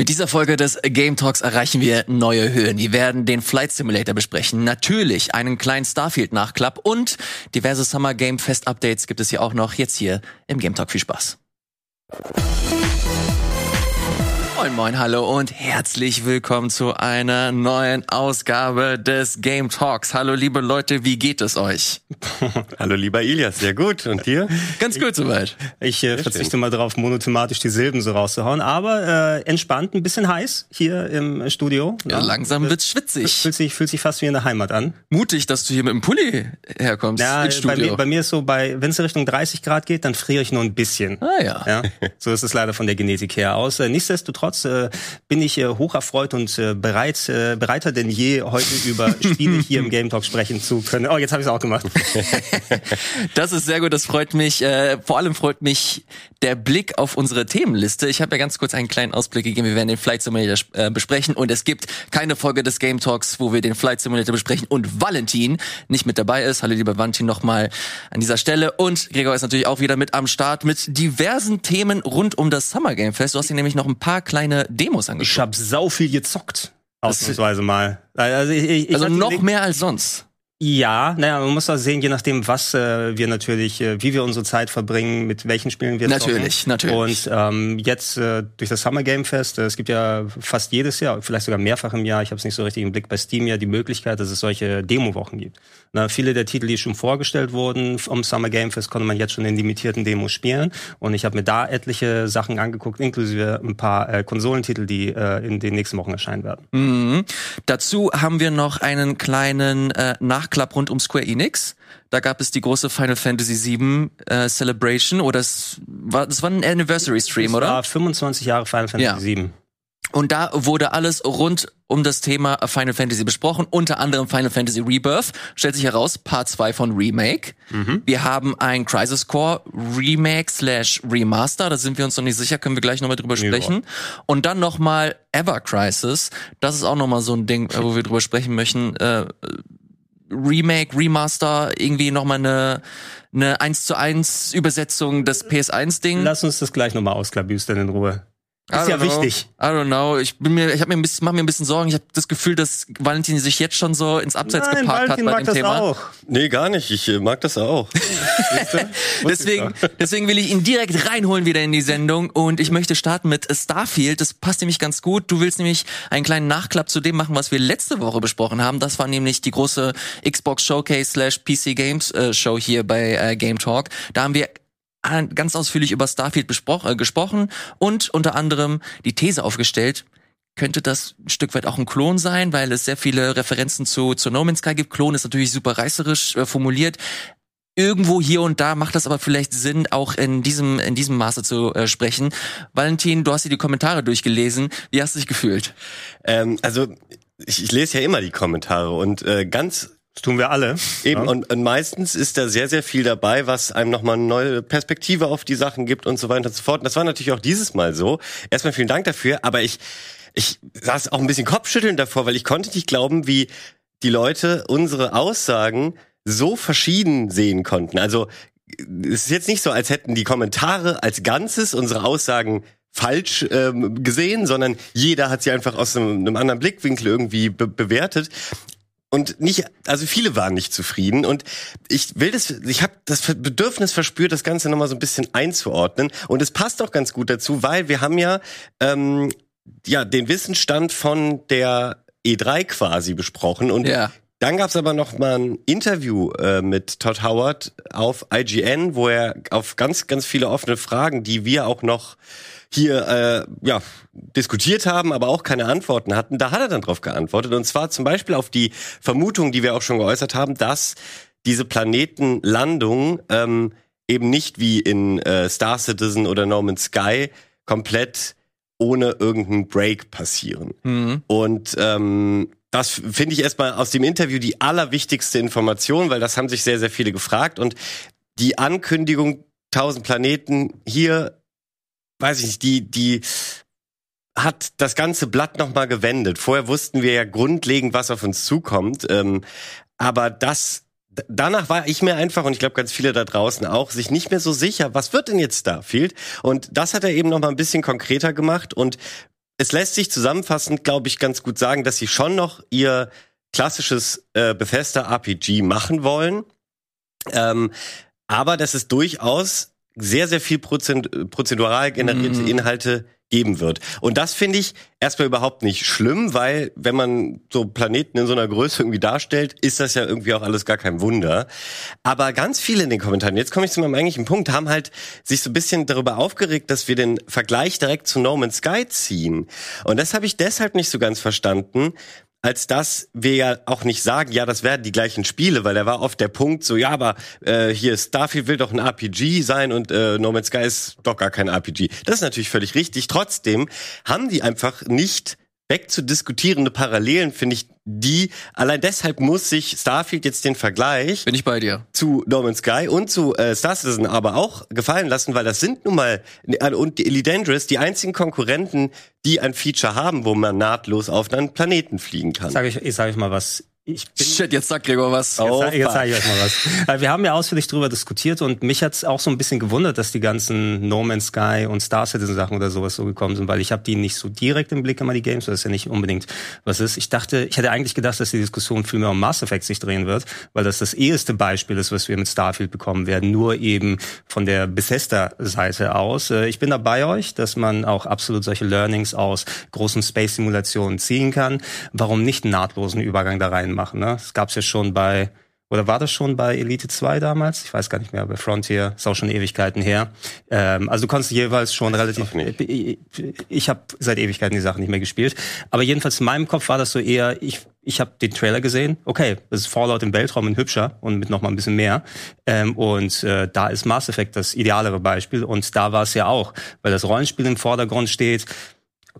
Mit dieser Folge des Game Talks erreichen wir neue Höhen. Wir werden den Flight Simulator besprechen, natürlich einen kleinen Starfield-Nachklapp und diverse Summer Game Fest Updates gibt es hier auch noch jetzt hier im Game Talk. Viel Spaß. Moin Moin, hallo und herzlich willkommen zu einer neuen Ausgabe des Game Talks. Hallo liebe Leute, wie geht es euch? hallo lieber Ilias, sehr gut. Und dir? Ganz gut soweit. Ich äh, verzichte mal darauf, monothematisch die Silben so rauszuhauen, aber äh, entspannt, ein bisschen heiß hier im Studio. Ja, ja. langsam wird's schwitzig. Fühlt sich, fühlt sich fast wie in der Heimat an. Mutig, dass du hier mit dem Pulli herkommst ja, ins Studio. Bei mir, bei mir ist so, bei wenn es Richtung 30 Grad geht, dann friere ich nur ein bisschen. Ah ja. ja. So ist es leider von der Genetik her aus. Äh, nichtsdestotrotz Nichtsdestotrotz äh, bin ich äh, hocherfreut und äh, bereit, äh, bereiter denn je, heute über Spiele hier im Game Talk sprechen zu können. Oh, jetzt habe ich es auch gemacht. das ist sehr gut, das freut mich. Äh, vor allem freut mich der Blick auf unsere Themenliste. Ich habe ja ganz kurz einen kleinen Ausblick gegeben. Wir werden den Flight Simulator äh, besprechen und es gibt keine Folge des Game Talks, wo wir den Flight Simulator besprechen und Valentin nicht mit dabei ist. Hallo lieber Valentin nochmal an dieser Stelle und Gregor ist natürlich auch wieder mit am Start mit diversen Themen rund um das Summer Game Fest. Du hast hier nämlich noch ein paar kleine Demos angeschaut. Ich habe sau viel gezockt. Ausnahmsweise mal. Also, ich, ich also noch mehr als sonst. Ja, naja, man muss auch sehen, je nachdem, was äh, wir natürlich, äh, wie wir unsere Zeit verbringen, mit welchen Spielen wir Natürlich, zocken. natürlich. Und ähm, jetzt äh, durch das Summer Game Fest, äh, es gibt ja fast jedes Jahr, vielleicht sogar mehrfach im Jahr, ich habe es nicht so richtig im Blick bei Steam ja die Möglichkeit, dass es solche Demo-Wochen gibt. Na, viele der Titel, die schon vorgestellt wurden vom Summer Game Fest, konnte man jetzt schon in limitierten Demos spielen. Und ich habe mir da etliche Sachen angeguckt, inklusive ein paar äh, Konsolentitel, die äh, in den nächsten Wochen erscheinen werden. Mhm. Dazu haben wir noch einen kleinen äh, Nachklapp rund um Square Enix. Da gab es die große Final Fantasy VII äh, Celebration oder es war das war ein Anniversary Stream, das oder? War 25 Jahre Final Fantasy ja. VII. Und da wurde alles rund um das Thema Final Fantasy besprochen, unter anderem Final Fantasy Rebirth. Stellt sich heraus, Part 2 von Remake. Mhm. Wir haben ein Crisis Core Remake slash Remaster, da sind wir uns noch nicht sicher, können wir gleich nochmal drüber sprechen. Ja. Und dann nochmal Ever Crisis, das ist auch nochmal so ein Ding, wo wir drüber sprechen möchten. Äh, Remake, Remaster, irgendwie nochmal eine, eine 1 zu 1 Übersetzung des PS1-Ding. Lass uns das gleich nochmal ausklabüstern in Ruhe. Ist ja know. wichtig. I don't know. Ich bin mir, ich habe mir ein bisschen, mach mir ein bisschen Sorgen. Ich habe das Gefühl, dass Valentin sich jetzt schon so ins Abseits Nein, geparkt Valentin hat bei mag dem das Thema. Auch. Nee, gar nicht. Ich äh, mag das auch. deswegen, deswegen will ich ihn direkt reinholen wieder in die Sendung und ich möchte starten mit Starfield. Das passt nämlich ganz gut. Du willst nämlich einen kleinen Nachklapp zu dem machen, was wir letzte Woche besprochen haben. Das war nämlich die große Xbox Showcase slash PC Games äh, Show hier bei äh, Game Talk. Da haben wir ganz ausführlich über Starfield äh, gesprochen und unter anderem die These aufgestellt, könnte das ein Stück weit auch ein Klon sein, weil es sehr viele Referenzen zu, zu No Man's Sky gibt. Klon ist natürlich super reißerisch äh, formuliert. Irgendwo hier und da macht das aber vielleicht Sinn, auch in diesem, in diesem Maße zu äh, sprechen. Valentin, du hast dir die Kommentare durchgelesen. Wie hast du dich gefühlt? Ähm, also, ich, ich lese ja immer die Kommentare und äh, ganz das tun wir alle. Eben, ja. und, und meistens ist da sehr, sehr viel dabei, was einem nochmal eine neue Perspektive auf die Sachen gibt und so weiter und so fort. Und das war natürlich auch dieses Mal so. Erstmal vielen Dank dafür, aber ich, ich saß auch ein bisschen Kopfschütteln davor, weil ich konnte nicht glauben, wie die Leute unsere Aussagen so verschieden sehen konnten. Also es ist jetzt nicht so, als hätten die Kommentare als Ganzes unsere Aussagen falsch ähm, gesehen, sondern jeder hat sie einfach aus einem, einem anderen Blickwinkel irgendwie be bewertet und nicht, also viele waren nicht zufrieden. Und ich will das, ich habe das Bedürfnis verspürt, das Ganze nochmal so ein bisschen einzuordnen. Und es passt auch ganz gut dazu, weil wir haben ja ähm, ja den Wissensstand von der E3 quasi besprochen. Und ja. Dann gab's aber noch mal ein Interview äh, mit Todd Howard auf IGN, wo er auf ganz, ganz viele offene Fragen, die wir auch noch hier äh, ja, diskutiert haben, aber auch keine Antworten hatten, da hat er dann drauf geantwortet. Und zwar zum Beispiel auf die Vermutung, die wir auch schon geäußert haben, dass diese Planetenlandung ähm, eben nicht wie in äh, Star Citizen oder No Man's Sky komplett ohne irgendeinen Break passieren. Mhm. Und ähm, das finde ich erstmal aus dem Interview die allerwichtigste Information, weil das haben sich sehr, sehr viele gefragt. Und die Ankündigung, 1000 Planeten hier weiß ich nicht, die, die hat das ganze Blatt nochmal gewendet. Vorher wussten wir ja grundlegend, was auf uns zukommt. Ähm, aber das, danach war ich mir einfach, und ich glaube ganz viele da draußen auch, sich nicht mehr so sicher, was wird denn jetzt da fehlt. Und das hat er eben nochmal ein bisschen konkreter gemacht und es lässt sich zusammenfassend, glaube ich, ganz gut sagen, dass sie schon noch ihr klassisches äh, Bethesda RPG machen wollen. Ähm, aber dass es durchaus sehr, sehr viel Prozent, prozedural generierte Mhm. Inhalte geben wird. Und das finde ich erstmal überhaupt nicht schlimm, weil wenn man so Planeten in so einer Größe irgendwie darstellt, ist das ja irgendwie auch alles gar kein Wunder. Aber ganz viele in den Kommentaren, jetzt komme ich zu meinem eigentlichen Punkt, haben halt sich so ein bisschen darüber aufgeregt, dass wir den Vergleich direkt zu No Man's Sky ziehen. Und das habe ich deshalb nicht so ganz verstanden, als dass wir ja auch nicht sagen, ja, das werden die gleichen Spiele, weil da war oft der Punkt so, ja, aber äh, hier Starfield will doch ein RPG sein und äh, No Man's Sky ist doch gar kein RPG. Das ist natürlich völlig richtig. Trotzdem haben die einfach nicht wegzudiskutierende Parallelen, finde ich, die, allein deshalb muss sich Starfield jetzt den Vergleich Bin ich bei dir. zu No Man's Sky und zu äh, Star Citizen aber auch gefallen lassen, weil das sind nun mal äh, und die Elite Dangerous die einzigen Konkurrenten, die ein Feature haben, wo man nahtlos auf einen Planeten fliegen kann. Sag ich, ich sage euch mal was. Ich bin Shit, jetzt sag Gregor was. Oh, Jetzt, jetzt fuck. sage ich euch mal was. Weil wir haben ja ausführlich drüber diskutiert und mich hat's auch so ein bisschen gewundert, dass die ganzen No Man's Sky und Star Citizen Sachen oder sowas so gekommen sind, weil ich habe die nicht so direkt im Blick immer die Games, das ist ja nicht unbedingt was ist. Ich dachte, ich hätte eigentlich gedacht, dass die Diskussion viel mehr um Mass Effect sich drehen wird, weil das das eheste Beispiel ist, was wir mit Starfield bekommen werden, nur eben von der Bethesda-Seite aus. Äh, Ich bin da bei euch, dass man auch absolut solche Learnings aus großen Space-Simulationen ziehen kann. Warum nicht einen nahtlosen Übergang da reinmachen? Ne? Das gab's ja schon bei oder war das schon bei Elite 2 damals? Ich weiß gar nicht mehr, bei Frontier, ist auch schon Ewigkeiten her. Ähm, also du konntest jeweils schon relativ. doch nicht. Ich, ich habe seit Ewigkeiten die Sachen nicht mehr gespielt. Aber jedenfalls in meinem Kopf war das so eher, ich, ich habe den Trailer gesehen, okay, das ist Fallout im Weltraum in hübscher und mit noch mal ein bisschen mehr. Ähm, und äh, da ist Mass Effect das idealere Beispiel. Und da war es ja auch, weil das Rollenspiel im Vordergrund steht.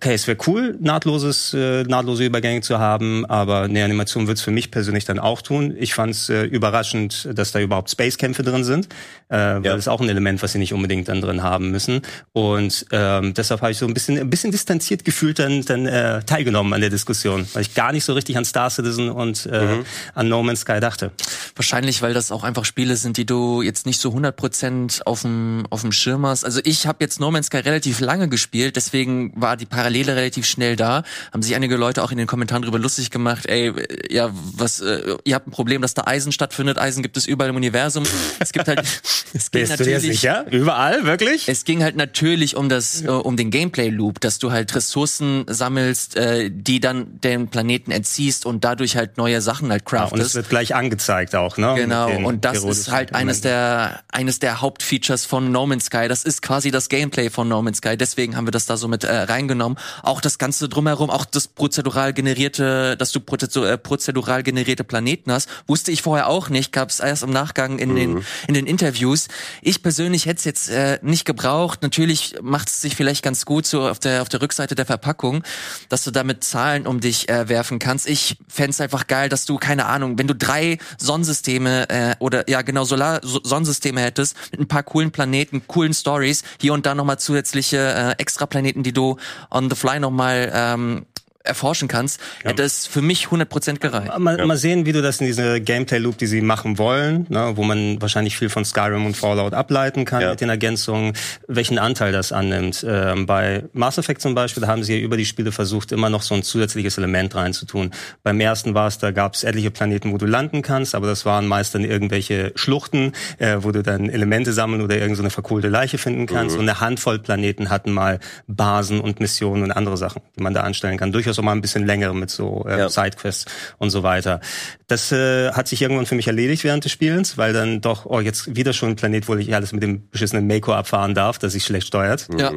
Okay, es wäre cool, nahtloses, äh, nahtlose Übergänge zu haben, aber eine Animation wird's für mich persönlich dann auch tun. Ich fand's äh, überraschend, dass da überhaupt Spacekämpfe drin sind, äh, weil Ja. das ist auch ein Element, was sie nicht unbedingt dann drin haben müssen. Und ähm, deshalb habe ich so ein bisschen, ein bisschen distanziert gefühlt dann, dann äh, teilgenommen an der Diskussion, weil ich gar nicht so richtig an Star Citizen und äh, an No Man's Sky dachte. Wahrscheinlich, weil das auch einfach Spiele sind, die du jetzt nicht so 100% auf dem auf dem Schirm hast. Also ich habe jetzt No Man's Sky relativ lange gespielt, deswegen war die Parallele relativ schnell da. Haben sich einige Leute auch in den Kommentaren darüber lustig gemacht, ey, äh, ja, was äh, ihr habt ein Problem, dass da Eisen stattfindet. Eisen gibt es überall im Universum. Es gibt halt es ging Bist du dir natürlich sicher? Überall, wirklich? es ging halt natürlich um das, äh, um den Gameplay-Loop, dass du halt Ressourcen sammelst, äh, die dann den Planeten entziehst und dadurch halt neue Sachen halt Ja, und es craftest. wird gleich angezeigt auch, ne? Genau, und das ist halt eines der eines der Hauptfeatures von No Man's Sky. Das ist quasi das Gameplay von No Man's Sky. Deswegen haben wir das da so mit äh, reingenommen. Auch das ganze drumherum, auch das prozedural generierte, dass du äh, prozedural generierte Planeten hast, wusste ich vorher auch nicht. Gab es erst im Nachgang in den in den Interviews. Ich persönlich hätte es jetzt äh, nicht gebraucht. Natürlich macht es sich vielleicht ganz gut so auf der auf der Rückseite der Verpackung, dass du damit Zahlen um dich äh, werfen kannst. Ich fänd's einfach geil, dass du keine Ahnung, wenn du drei Sonnensysteme äh, oder ja genau Solar so Sonnensysteme hättest mit ein paar coolen Planeten, coolen Stories, hier und da nochmal zusätzliche äh, Extraplaneten, die du on the fly nochmal ähm, erforschen kannst, hätte es für mich 100% gereicht. Mal, mal sehen, wie du das in diese Gameplay-Loop, die sie machen wollen, ne, wo man wahrscheinlich viel von Skyrim und Fallout ableiten kann Ja. mit den Ergänzungen, welchen Anteil das annimmt. Ähm, bei Mass Effect zum Beispiel, da haben sie ja über die Spiele versucht, immer noch so ein zusätzliches Element reinzutun. Beim ersten war es, da gab es etliche Planeten, wo du landen kannst, aber das waren meist dann irgendwelche Schluchten, äh, wo du dann Elemente sammeln oder irgendeine so eine verkohlte Leiche finden kannst. Und eine Handvoll Planeten hatten mal Basen und Missionen und andere Sachen, die man da anstellen kann. Durchaus auch mal ein bisschen längere mit so äh, Ja. Sidequests und so weiter. Das äh, hat sich irgendwann für mich erledigt während des Spielens, weil dann doch, oh, jetzt wieder schon ein Planet, wo ich alles mit dem beschissenen Mako abfahren darf, das sich schlecht steuert. Ja.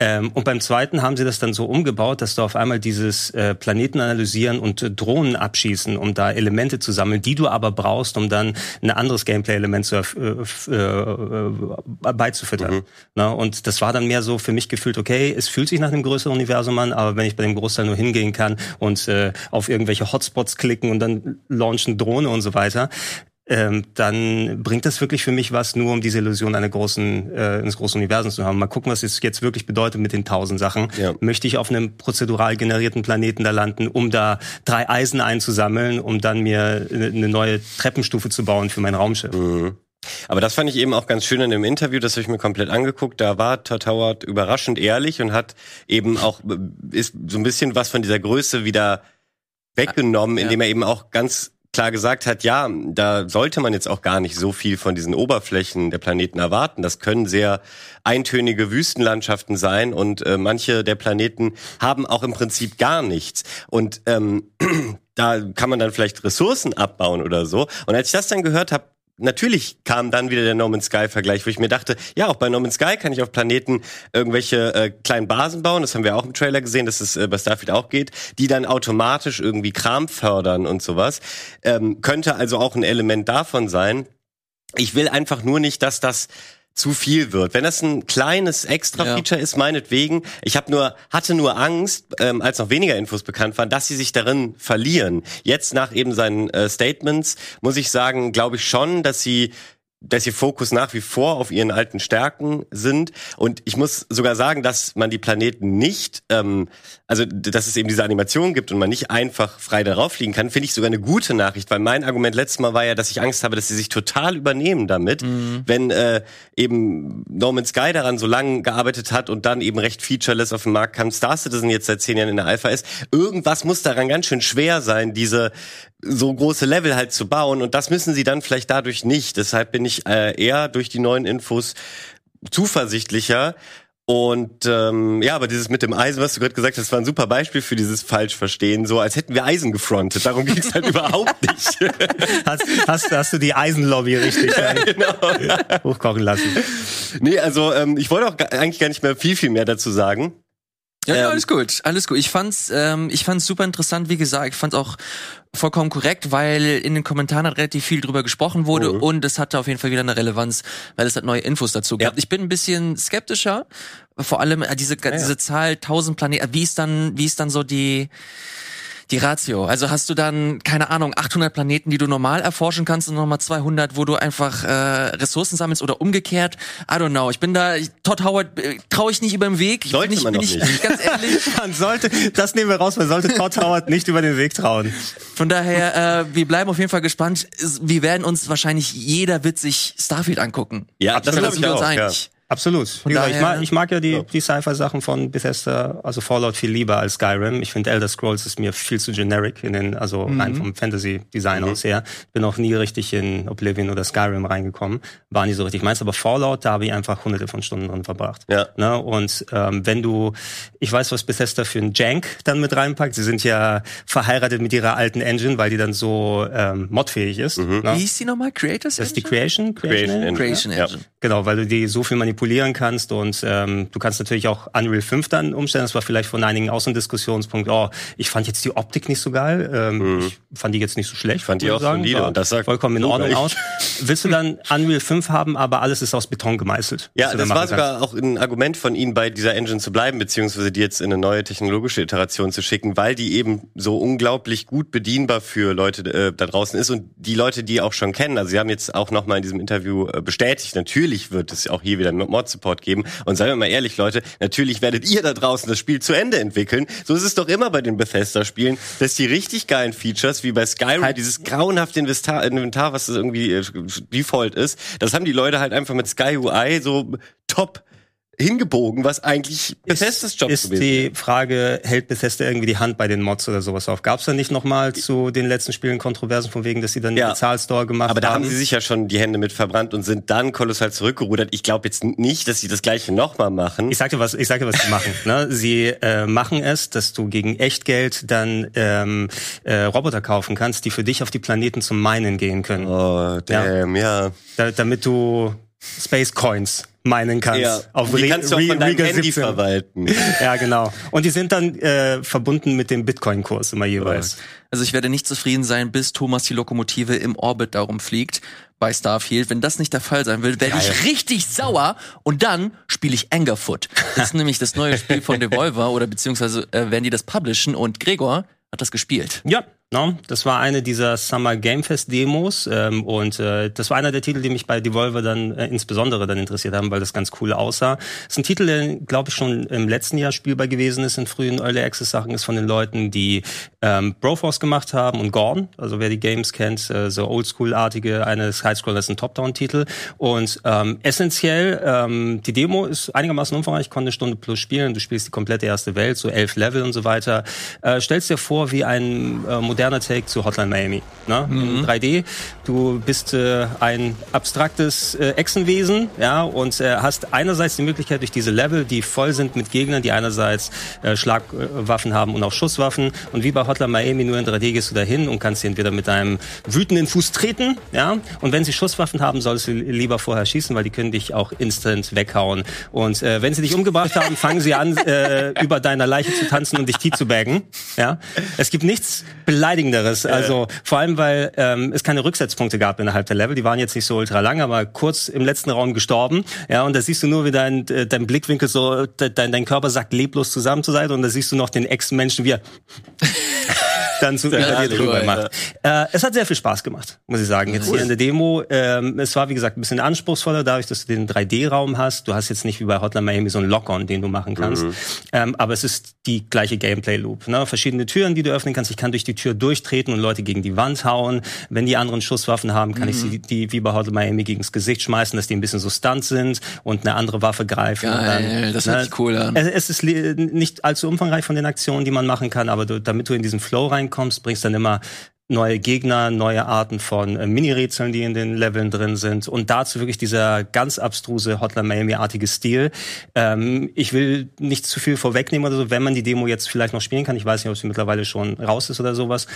Ähm, und beim zweiten haben sie das dann so umgebaut, dass du auf einmal dieses äh, Planeten analysieren und äh, Drohnen abschießen, um da Elemente zu sammeln, die du aber brauchst, um dann ein anderes Gameplay-Element zu, äh, äh, äh, beizufüttern. Na, und das war dann mehr so für mich gefühlt, okay, es fühlt sich nach einem größeren Universum an, aber wenn ich bei dem Großteil nur hingehen kann und äh, auf irgendwelche Hotspots klicken und dann launchen Drohne und so weiter, ähm, dann bringt das wirklich für mich was, nur um diese Illusion einer großen, äh, eines großen Universums zu haben. Mal gucken, was es jetzt wirklich bedeutet mit den tausend Sachen. Ja. Möchte ich auf einem prozedural generierten Planeten da landen, um da drei Eisen einzusammeln, um dann mir eine eine neue Treppenstufe zu bauen für mein Raumschiff? Aber das fand ich eben auch ganz schön in dem Interview, das habe ich mir komplett angeguckt. Da war Todd Howard überraschend ehrlich und hat eben auch äh, ist so ein bisschen was von dieser Größe wieder weggenommen, indem er eben auch ganz klar gesagt hat, ja, da sollte man jetzt auch gar nicht so viel von diesen Oberflächen der Planeten erwarten. Das können sehr eintönige Wüstenlandschaften sein und äh, manche der Planeten haben auch im Prinzip gar nichts. Und ähm, da kann man dann vielleicht Ressourcen abbauen oder so. Und als ich das dann gehört habe, natürlich kam dann wieder der No Man's Sky Vergleich, wo ich mir dachte, ja, auch bei No Man's Sky kann ich auf Planeten irgendwelche äh, kleinen Basen bauen, das haben wir auch im Trailer gesehen, dass es äh, bei Starfield auch geht, die dann automatisch irgendwie Kram fördern und sowas. Ähm, könnte also auch ein Element davon sein. Ich will einfach nur nicht, dass das zu viel wird. Wenn das ein kleines Extra-Feature ja. ist, meinetwegen. Ich habe nur hatte nur Angst, ähm, als noch weniger Infos bekannt waren, dass sie sich darin verlieren. Jetzt nach eben seinen äh, Statements muss ich sagen, glaube ich schon, dass sie dass ihr Fokus nach wie vor auf ihren alten Stärken sind. Und ich muss sogar sagen, dass man die Planeten nicht, ähm, also dass es eben diese Animation gibt und man nicht einfach frei darauf fliegen kann, finde ich sogar eine gute Nachricht, weil mein Argument letztes Mal war ja, dass ich Angst habe, dass sie sich total übernehmen damit, mhm. wenn äh, eben Norman Sky daran so lange gearbeitet hat und dann eben recht featureless auf den Markt kam, Star Citizen jetzt seit zehn Jahren in der Alpha ist. Irgendwas muss daran ganz schön schwer sein, diese so große Level halt zu bauen und das müssen sie dann vielleicht dadurch nicht. Deshalb bin ich äh, eher durch die neuen Infos zuversichtlicher. Und ähm, ja, aber dieses mit dem Eisen, was du gerade gesagt hast, war ein super Beispiel für dieses Falschverstehen, so als hätten wir Eisen gefrontet. Darum ging es halt überhaupt nicht. Hast, hast, hast du die Eisenlobby richtig ja, genau. hochkochen lassen? Nee, also ähm, ich wollte auch eigentlich gar nicht mehr viel, viel mehr dazu sagen. Ja, ja, ähm, alles gut, alles gut. Ich fand's, ähm, ich fand's super interessant, wie gesagt. Ich fand's auch vollkommen korrekt, weil in den Kommentaren hat relativ viel drüber gesprochen wurde mhm. und es hatte auf jeden Fall wieder eine Relevanz, weil es hat neue Infos dazu gab. Ja. Ich bin ein bisschen skeptischer, vor allem äh, diese, ja, diese Zahl 1000 Planeten, wie ist dann, wie ist dann so die, die Ratio. Also hast du dann, keine Ahnung, 800 Planeten, die du normal erforschen kannst und nochmal 200, wo du einfach äh, Ressourcen sammelst oder umgekehrt. I don't know. Ich bin da, Todd Howard äh, traue ich nicht über den Weg. Ich sollte nicht, man bin ich, nicht. Ganz ehrlich. man sollte, das nehmen wir raus, man sollte Todd Howard nicht über den Weg trauen. Von daher, äh, wir bleiben auf jeden Fall gespannt. Wir werden uns wahrscheinlich, jeder wird sich Starfield angucken. Ja, das, das sind wir uns auch, einig. Ja. Absolut. Daher, ich, mag, ich mag ja die, ja. die Sci-Fi-Sachen von Bethesda, also Fallout viel lieber als Skyrim. Ich finde Elder Scrolls ist mir viel zu generic in den, also mhm. rein vom Fantasy-Design mhm. aus her. Bin auch nie richtig in Oblivion oder Skyrim reingekommen. War nie so richtig meins. Aber Fallout, da habe ich einfach hunderte von Stunden drin verbracht. Ja. Ne? Und ähm, wenn du, ich weiß, was Bethesda für ein Jank dann mit reinpackt. Sie sind ja verheiratet mit ihrer alten Engine, weil die dann so ähm, modfähig ist. Mhm. Ne? Wie hieß die nochmal? Creators Das ist die Creation? Creation, Creation Engine. Creation Engine. Ja. Genau, weil du die so viel manipulieren kannst und ähm, du kannst natürlich auch Unreal 5 dann umstellen. Das war vielleicht von einigen auch so ein Diskussionspunkt. Oh, ich fand jetzt die Optik nicht so geil. Ähm, mhm. Ich fand die jetzt nicht so schlecht. Ich fand die auch sagen. solide und das sagt vollkommen in Ordnung aus. Willst du dann Unreal 5 haben, aber alles ist aus Beton gemeißelt? Ja, das war sogar auch ein Argument von ihnen, bei dieser Engine zu bleiben, beziehungsweise die jetzt in eine neue technologische Iteration zu schicken, weil die eben so unglaublich gut bedienbar für Leute äh, da draußen ist und die Leute, die auch schon kennen. Also sie haben jetzt auch nochmal in diesem Interview äh, bestätigt, natürlich wird es auch hier wieder Mod-Support geben. Und seien wir mal ehrlich, Leute, natürlich werdet ihr da draußen das Spiel zu Ende entwickeln. So ist es doch immer bei den Bethesda-Spielen, dass die richtig geilen Features, wie bei Skyrim, halt dieses grauenhafte Inventar, Inventar was das irgendwie äh, Default ist, das haben die Leute halt einfach mit Sky UI so top hingebogen, was eigentlich Bethesdas Job ist. Ist die Frage, hält Bethesda irgendwie die Hand bei den Mods oder sowas auf? Gab es da nicht nochmal zu den letzten Spielen Kontroversen von wegen, dass sie dann ja. den Bezahlstore gemacht haben? Aber da haben sie sich ja schon die Hände mit verbrannt und sind dann kolossal zurückgerudert. Ich glaube jetzt nicht, dass sie das gleiche nochmal machen. Ich sagte was, ich sagte was sie machen. Ne? Sie äh, machen es, dass du gegen Echtgeld dann ähm, äh, Roboter kaufen kannst, die für dich auf die Planeten zum Minen gehen können. Oh, damn, ja. ja. Da, damit du Space Coins meinen kannst. Ja. Auf die kannst du auch von deinem Handy 17. verwalten. ja, genau. Und die sind dann äh, verbunden mit dem Bitcoin-Kurs immer jeweils. Also ich werde nicht zufrieden sein, bis Thomas die Lokomotive im Orbit darum fliegt bei Starfield. Wenn das nicht der Fall sein will, werde ich richtig sauer und dann spiele ich Angerfoot. Das ist nämlich das neue Spiel von Devolver oder beziehungsweise äh, werden die das publishen und Gregor hat das gespielt. Ja, No? Das war eine dieser Summer Game Fest Demos ähm, und äh, das war einer der Titel, die mich bei Devolver dann äh, insbesondere dann interessiert haben, weil das ganz cool aussah. Das ist ein Titel, der glaube ich schon im letzten Jahr spielbar gewesen ist in frühen Early Access Sachen, ist von den Leuten, die ähm, Broforce gemacht haben und Gordon, also wer die Games kennt, äh, so Oldschool-artige, eine Sidescroller ist ein Top-Down-Titel und ähm, essentiell ähm, die Demo ist einigermaßen umfangreich, konnte eine Stunde plus spielen, du spielst die komplette erste Welt, so elf Level und so weiter. Äh, stellst dir vor wie ein äh, moderner Take zu Hotline Miami. Ne? Mhm. In 3D. Du bist äh, ein abstraktes äh, Echsenwesen, ja, und äh, hast einerseits die Möglichkeit durch diese Level, die voll sind mit Gegnern, die einerseits äh, Schlagwaffen haben und auch Schusswaffen. Und wie bei Hotline Miami nur in 3D gehst du dahin und kannst sie entweder mit deinem wütenden Fuß treten, ja. Und wenn sie Schusswaffen haben, solltest du lieber vorher schießen, weil die können dich auch instant weghauen. Und äh, wenn sie dich umgebracht haben, fangen sie an, äh, über deiner Leiche zu tanzen und dich tea zu baggen. Ja. Es gibt nichts beleidigenderes anderes. Also vor allem, weil ähm, es keine Rücksetzpunkte gab innerhalb der Level. Die waren jetzt nicht so ultra lang, aber kurz im letzten Raum gestorben. Ja, und da siehst du nur, wie dein, äh, dein Blickwinkel so, dein, dein Körper sagt leblos zusammen zur Seite und da siehst du noch den Ex-Menschen, wie er dann zu, über dir drüber macht. Äh, es hat sehr viel Spaß gemacht, muss ich sagen. Jetzt hier in der Demo, ähm, es war wie gesagt ein bisschen anspruchsvoller, dadurch, dass du den 3D-Raum hast. Du hast jetzt nicht wie bei Hotline Miami so einen Lock-on, den du machen kannst. Mhm. Ähm, aber es ist die gleiche Gameplay-Loop. Ne? Verschiedene Türen, die du öffnen kannst. Ich kann durch die Tür durchtreten und Leute gegen die Wand hauen. Wenn die anderen Schusswaffen haben, kann mhm. ich sie die wie bei Hotline Miami gegens Gesicht schmeißen, dass die ein bisschen so stunt sind und eine andere Waffe greifen. Geil, dann, das hört ne? sich cool an. Es ist nicht allzu umfangreich von den Aktionen, die man machen kann, aber du, damit du in diesen Flow reinkommst, bringst dann immer neue Gegner, neue Arten von äh, Mini-Rätseln, die in den Leveln drin sind und dazu wirklich dieser ganz abstruse Hotline Miami-artige Stil. Ähm, ich will nicht zu viel vorwegnehmen oder so, wenn man die Demo jetzt vielleicht noch spielen kann. Ich weiß nicht, ob sie mittlerweile schon raus ist oder sowas.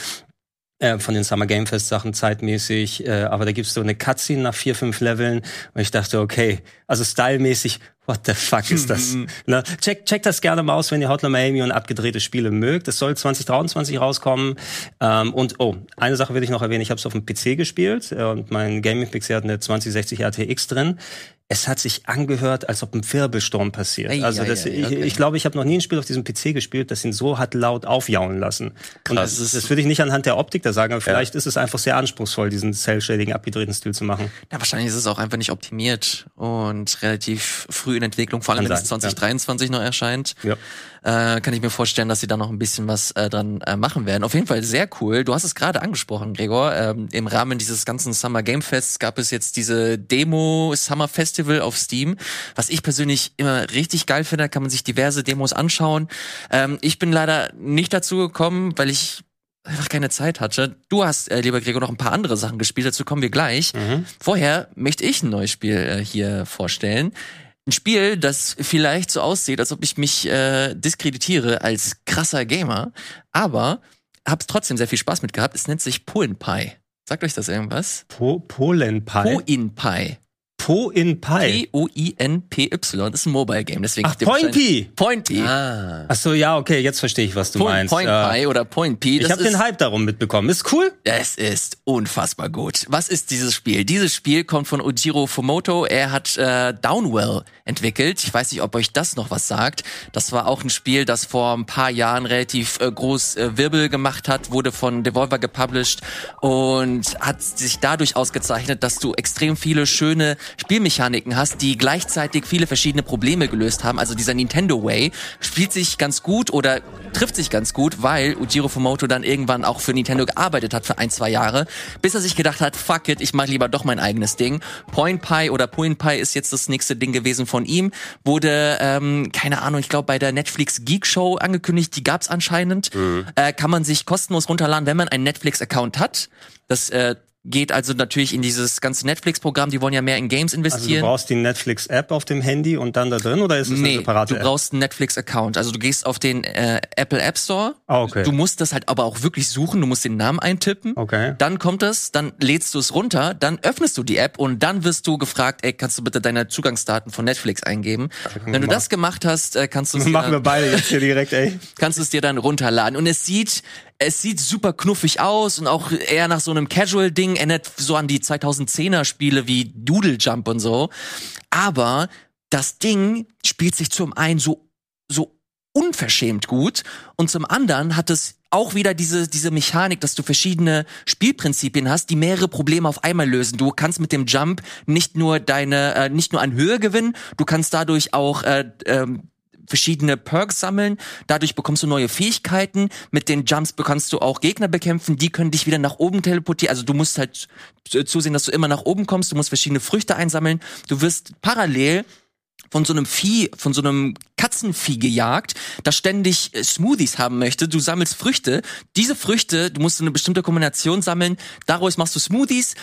Äh, von den Summer Game Fest Sachen zeitmäßig, äh, aber da gibt's so eine Cutscene nach vier, fünf Leveln und ich dachte, okay, also stylmäßig what the fuck ist das? ne? check, check das gerne mal aus, wenn ihr Hotline Miami und abgedrehte Spiele mögt. Es soll 2023 rauskommen. Ähm, und oh, eine Sache will ich noch erwähnen. Ich habe es auf dem PC gespielt äh, und mein Gaming-PC hat eine 2060 RTX drin es hat sich angehört, als ob ein Wirbelsturm passiert. Ei, also das, ei, ei, okay. ich, ich glaube, ich habe noch nie ein Spiel auf diesem PC gespielt, das ihn so hat laut aufjauen lassen. Krass. Und das, das würde ich nicht anhand der Optik da sagen, aber vielleicht ja. ist es einfach sehr anspruchsvoll, diesen cell-shading abgedrehten Stil zu machen. Ja, wahrscheinlich ist es auch einfach nicht optimiert und relativ früh in Entwicklung, vor allem wenn es 2023 ja. noch erscheint. Ja äh, kann ich mir vorstellen, dass sie da noch ein bisschen was äh, dran äh, machen werden. Auf jeden Fall sehr cool. Du hast es gerade angesprochen, Gregor. Ähm, Im Rahmen dieses ganzen Summer Game Fests gab es jetzt diese Demo Summer Festival auf Steam, was ich persönlich immer richtig geil finde. Da kann man sich diverse Demos anschauen. Ähm, ich bin leider nicht dazu gekommen, weil ich einfach keine Zeit hatte. Du hast, äh, lieber Gregor, noch ein paar andere Sachen gespielt, dazu kommen wir gleich. Mhm. Vorher möchte ich ein neues Spiel äh, hier vorstellen. Ein Spiel, das vielleicht so aussieht, als ob ich mich äh, diskreditiere als krasser Gamer, aber hab's trotzdem sehr viel Spaß mit gehabt. Es nennt sich Polen Pie. Sagt euch das irgendwas? Po Polen Pie. Poin Pie. Po in Pi. P-O-I-N-P-Y. Das ist ein Mobile Game. Deswegen Ach, Point P. Point P. Ah. Ach so, ja, okay, jetzt verstehe ich, was du Point, meinst. Point Pi oder Point P. ich habe den Hype darum mitbekommen. Ist cool? Es ist unfassbar gut. Was ist dieses Spiel? Dieses Spiel kommt von Ojiro Fumoto. Er hat äh, Downwell entwickelt. Ich weiß nicht, ob euch das noch was sagt. Das war auch ein Spiel, das vor ein paar Jahren relativ äh, groß äh, Wirbel gemacht hat, wurde von Devolver gepublished und hat sich dadurch ausgezeichnet, dass du extrem viele schöne Spielmechaniken hast, die gleichzeitig viele verschiedene Probleme gelöst haben. Also dieser Nintendo Way spielt sich ganz gut oder trifft sich ganz gut, weil Ujiro Fumoto dann irgendwann auch für Nintendo gearbeitet hat für ein, zwei Jahre, bis er sich gedacht hat, fuck it, ich mach lieber doch mein eigenes Ding. Point Pie oder Point Pie ist jetzt das nächste Ding gewesen von ihm. Wurde, ähm, keine Ahnung, ich glaube bei der Netflix Geek Show angekündigt, die gab's anscheinend. Mhm. Äh, kann man sich kostenlos runterladen, wenn man einen Netflix-Account hat. Das äh, geht also natürlich in dieses ganze Netflix-Programm. Die wollen ja mehr in Games investieren. Also du brauchst die Netflix-App auf dem Handy und dann da drin oder ist es nee, eine separate App? du brauchst einen Netflix-Account. Also du gehst auf den äh, Apple App Store. Ah, okay. Du musst das halt aber auch wirklich suchen. Du musst den Namen eintippen. Okay. Dann kommt es, dann lädst du es runter, dann öffnest du die App und dann wirst du gefragt, ey, kannst du bitte deine Zugangsdaten von Netflix eingeben? Wenn du das gemacht hast, äh, kannst du es Machen wir beide jetzt hier direkt, ey. Kannst du es dir dann runterladen. Und es sieht es sieht super knuffig aus und auch eher nach so einem Casual-Ding, erinnert so an die 2010er Spiele wie Doodle Jump und so. Aber das Ding spielt sich zum einen so, so unverschämt gut. Und zum anderen hat es auch wieder diese, diese Mechanik, dass du verschiedene Spielprinzipien hast, die mehrere Probleme auf einmal lösen. Du kannst mit dem Jump nicht nur deine, äh, nicht nur an Höhe gewinnen, du kannst dadurch auch äh, ähm, verschiedene Perks sammeln. Dadurch bekommst du neue Fähigkeiten. Mit den Jumps bekommst du auch Gegner bekämpfen. Die können dich wieder nach oben teleportieren. Also du musst halt zusehen, dass du immer nach oben kommst. Du musst verschiedene Früchte einsammeln. Du wirst parallel von so einem Vieh, von so einem Katzenvieh gejagt, das ständig äh, Smoothies haben möchte. Du sammelst Früchte. Diese Früchte, du musst eine bestimmte Kombination sammeln. Daraus machst du Smoothies.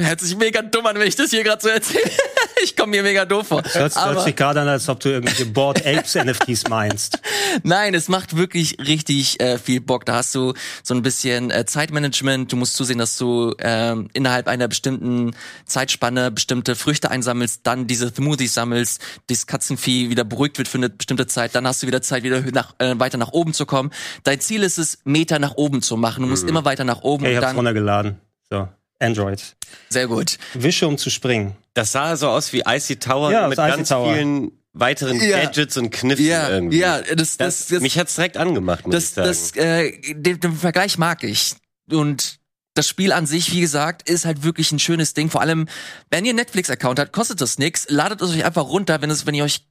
Hört sich mega dumm an, wenn ich das hier gerade so erzähle. ich komme mir mega doof vor. Hört, hört sich gerade an, als ob du irgendwelche Board Apes NFTs meinst. Nein, es macht wirklich richtig äh, viel Bock. Da hast du so ein bisschen äh, Zeitmanagement. Du musst zusehen, dass du ähm, innerhalb einer bestimmten Zeitspanne bestimmte Früchte einsammelst, dann diese Smoothies sammelst, das Katzenvieh wieder beruhigt wird für eine bestimmte Zeit. Dann hast du wieder Zeit, wieder nach, äh, weiter nach oben zu kommen. Dein Ziel ist es, Meter nach oben zu machen. Du musst mhm. immer weiter nach oben. Hey, ich hab's runtergeladen. So. Android. Sehr gut. Wische, um zu springen. Das sah so aus wie Icy Tower Ja, mit ganz Tower. vielen weiteren Ja. Gadgets und Kniffen Ja, irgendwie. ja, das, das, Das, das, mich hat's direkt angemacht, muss das, ich sagen. das, äh, den, den Vergleich mag ich. Und das Spiel an sich, wie gesagt, ist halt wirklich ein schönes Ding. Vor allem, wenn ihr einen Netflix-Account habt, kostet das nix. Ladet es euch einfach runter, wenn es, wenn ihr euch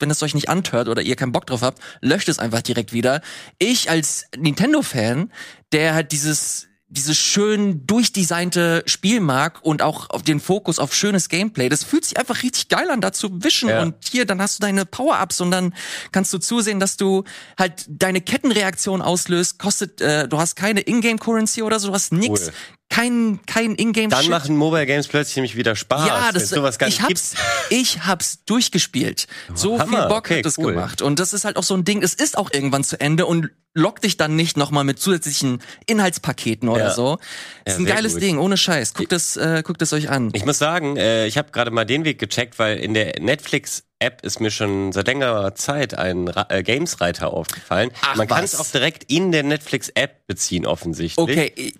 wenn es euch nicht antört oder ihr keinen Bock drauf habt, löscht es einfach direkt wieder. Ich als Nintendo-Fan, der halt dieses dieses schön durchdesignte Spiel mag und auch auf den Fokus auf schönes Gameplay, das fühlt sich einfach richtig geil an, da zu wischen Ja. und hier, dann hast du deine Power-Ups und dann kannst du zusehen, dass du halt deine Kettenreaktion auslöst, kostet, äh, du hast keine Ingame-Currency oder so, du hast nix, Cool. kein, kein Ingame Dann machen Mobile Games plötzlich nämlich wieder Spaß. Ja, das sowas gar ich nicht hab's, ich hab's durchgespielt. So Hammer, viel Bock okay, hat es cool. gemacht. Und das ist halt auch so ein Ding, es ist auch irgendwann zu Ende und lockt dich dann nicht nochmal mit zusätzlichen Inhaltspaketen oder Ja. so. Das ist ein geiles gut. Ding, ohne Scheiß. Guckt es, äh, guckt es euch an. Ich muss sagen, äh, ich habe gerade mal den Weg gecheckt, weil in der Netflix App ist mir schon seit längerer Zeit ein äh, Games-Reiter aufgefallen. Ach, Man kann es auch direkt in der Netflix-App beziehen, offensichtlich. Okay,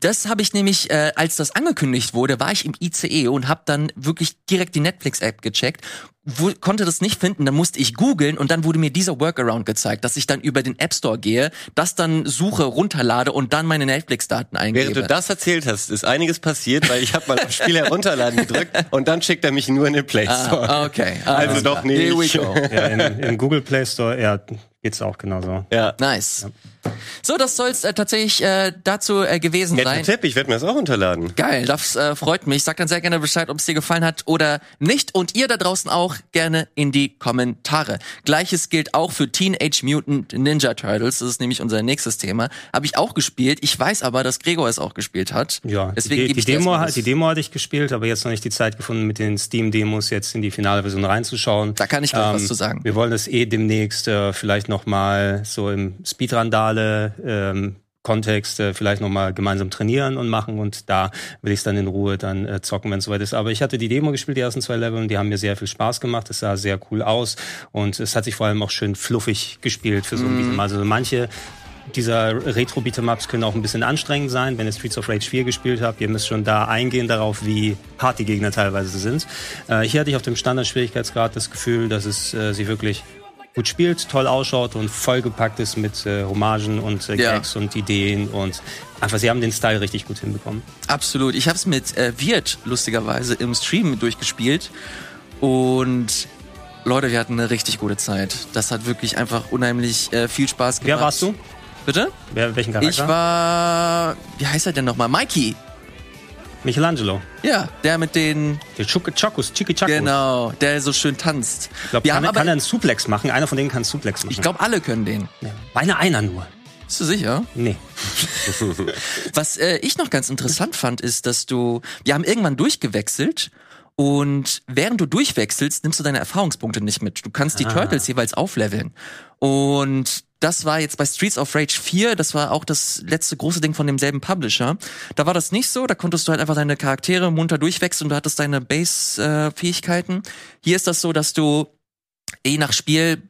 das habe ich nämlich, äh, als das angekündigt wurde, war ich im ICE und habe dann wirklich direkt die Netflix-App gecheckt, wo, konnte das nicht finden, dann musste ich googeln und dann wurde mir dieser Workaround gezeigt, dass ich dann über den App Store gehe, das dann suche, runterlade und dann meine Netflix-Daten eingebe. Während du das erzählt hast, ist einiges passiert, weil ich habe mal auf Spiel herunterladen gedrückt und dann schickt er mich nur in den Play Store. ah, okay. Ah, Also doch klar. nicht. Here we go. Ja, in, im Google Play Store, ja, geht's auch genauso. Ja. Nice. So, das soll's äh, tatsächlich äh, dazu äh, gewesen Netter sein. Tipp, ich werde mir das auch runterladen. Geil, das äh, freut mich. Sagt dann sehr gerne Bescheid, ob es dir gefallen hat oder nicht. Und ihr da draußen auch gerne in die Kommentare. Gleiches gilt auch für Teenage Mutant Ninja Turtles. Das ist nämlich unser nächstes Thema. Habe ich auch gespielt. Ich weiß aber, dass Gregor es auch gespielt hat. Ja, Deswegen die, gebe die, ich dir Demo, hat- die Demo hatte ich gespielt, aber jetzt noch nicht die Zeit gefunden, mit den Steam-Demos jetzt in die finale Version reinzuschauen. Da kann ich gleich was zu sagen. Wir wollen das eh demnächst äh, vielleicht noch mal so im Speedrandale ähm, Kontext äh, vielleicht noch mal gemeinsam trainieren und machen und da will ich es dann in Ruhe dann äh, zocken, wenn es soweit ist. Aber ich hatte die Demo gespielt, die ersten zwei Level, und die haben mir sehr viel Spaß gemacht. Es sah sehr cool aus und es hat sich vor allem auch schön fluffig gespielt für so ein Beat'em. Also manche dieser retro Beat'em-Ups können auch ein bisschen anstrengend sein, wenn ihr Streets of Rage 4 gespielt habt. Ihr müsst schon da eingehen darauf, wie hart die Gegner teilweise sind. Äh, hier hatte ich auf dem Standard-Schwierigkeitsgrad das Gefühl, dass es äh, sie wirklich gut spielt, toll ausschaut und vollgepackt ist mit äh, Hommagen und äh, Ja. Gags und Ideen und einfach, sie haben den Style richtig gut hinbekommen. Absolut. Ich habe es mit äh, Wirt lustigerweise im Stream durchgespielt und Leute, wir hatten eine richtig gute Zeit. Das hat wirklich einfach unheimlich äh, viel Spaß gemacht. Wer warst du? Bitte? Wer, welchen Charakter? Ich war, wie heißt er denn nochmal? Mikey. Michelangelo. Ja, der mit den, Der Chokus, Chiki Chakus. genau, der so schön tanzt. Ich glaube, kann, haben er- kann er aber, einen Suplex machen? Einer von denen kann einen Suplex machen. ich glaube, alle können den. ja. Beinahe einer nur. Bist du sicher? Nee. Was äh, ich noch ganz interessant fand, ist, dass du, wir haben irgendwann durchgewechselt und während du durchwechselst, nimmst du deine Erfahrungspunkte nicht mit. Du kannst die Ah. Turtles jeweils aufleveln. Und das war jetzt bei Streets of Rage 4, das war auch das letzte große Ding von demselben Publisher. Da war das nicht so, da konntest du halt einfach deine Charaktere munter durchwechseln und du hattest deine Base-Fähigkeiten. Hier ist das so, dass du je nach Spiel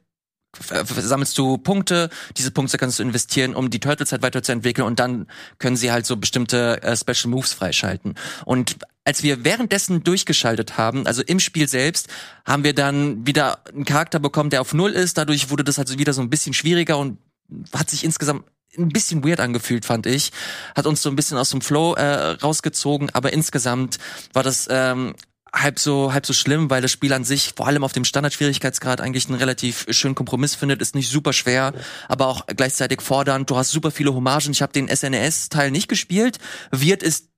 f- sammelst du Punkte, diese Punkte kannst du investieren, um die Turtles halt weiterzuentwickeln und dann können sie halt so bestimmte äh, Special Moves freischalten. Und als wir währenddessen durchgeschaltet haben, also im Spiel selbst, haben wir dann wieder einen Charakter bekommen, der auf Null ist. Dadurch wurde das also wieder so ein bisschen schwieriger und hat sich insgesamt ein bisschen weird angefühlt, fand ich. Hat uns so ein bisschen aus dem Flow äh, rausgezogen, aber insgesamt war das ähm, halb so halb so schlimm, weil das Spiel an sich vor allem auf dem Standardschwierigkeitsgrad eigentlich einen relativ schönen Kompromiss findet, ist nicht super schwer, aber auch gleichzeitig fordernd. Du hast super viele Hommagen. Ich habe den SNES Teil nicht gespielt. Wird ist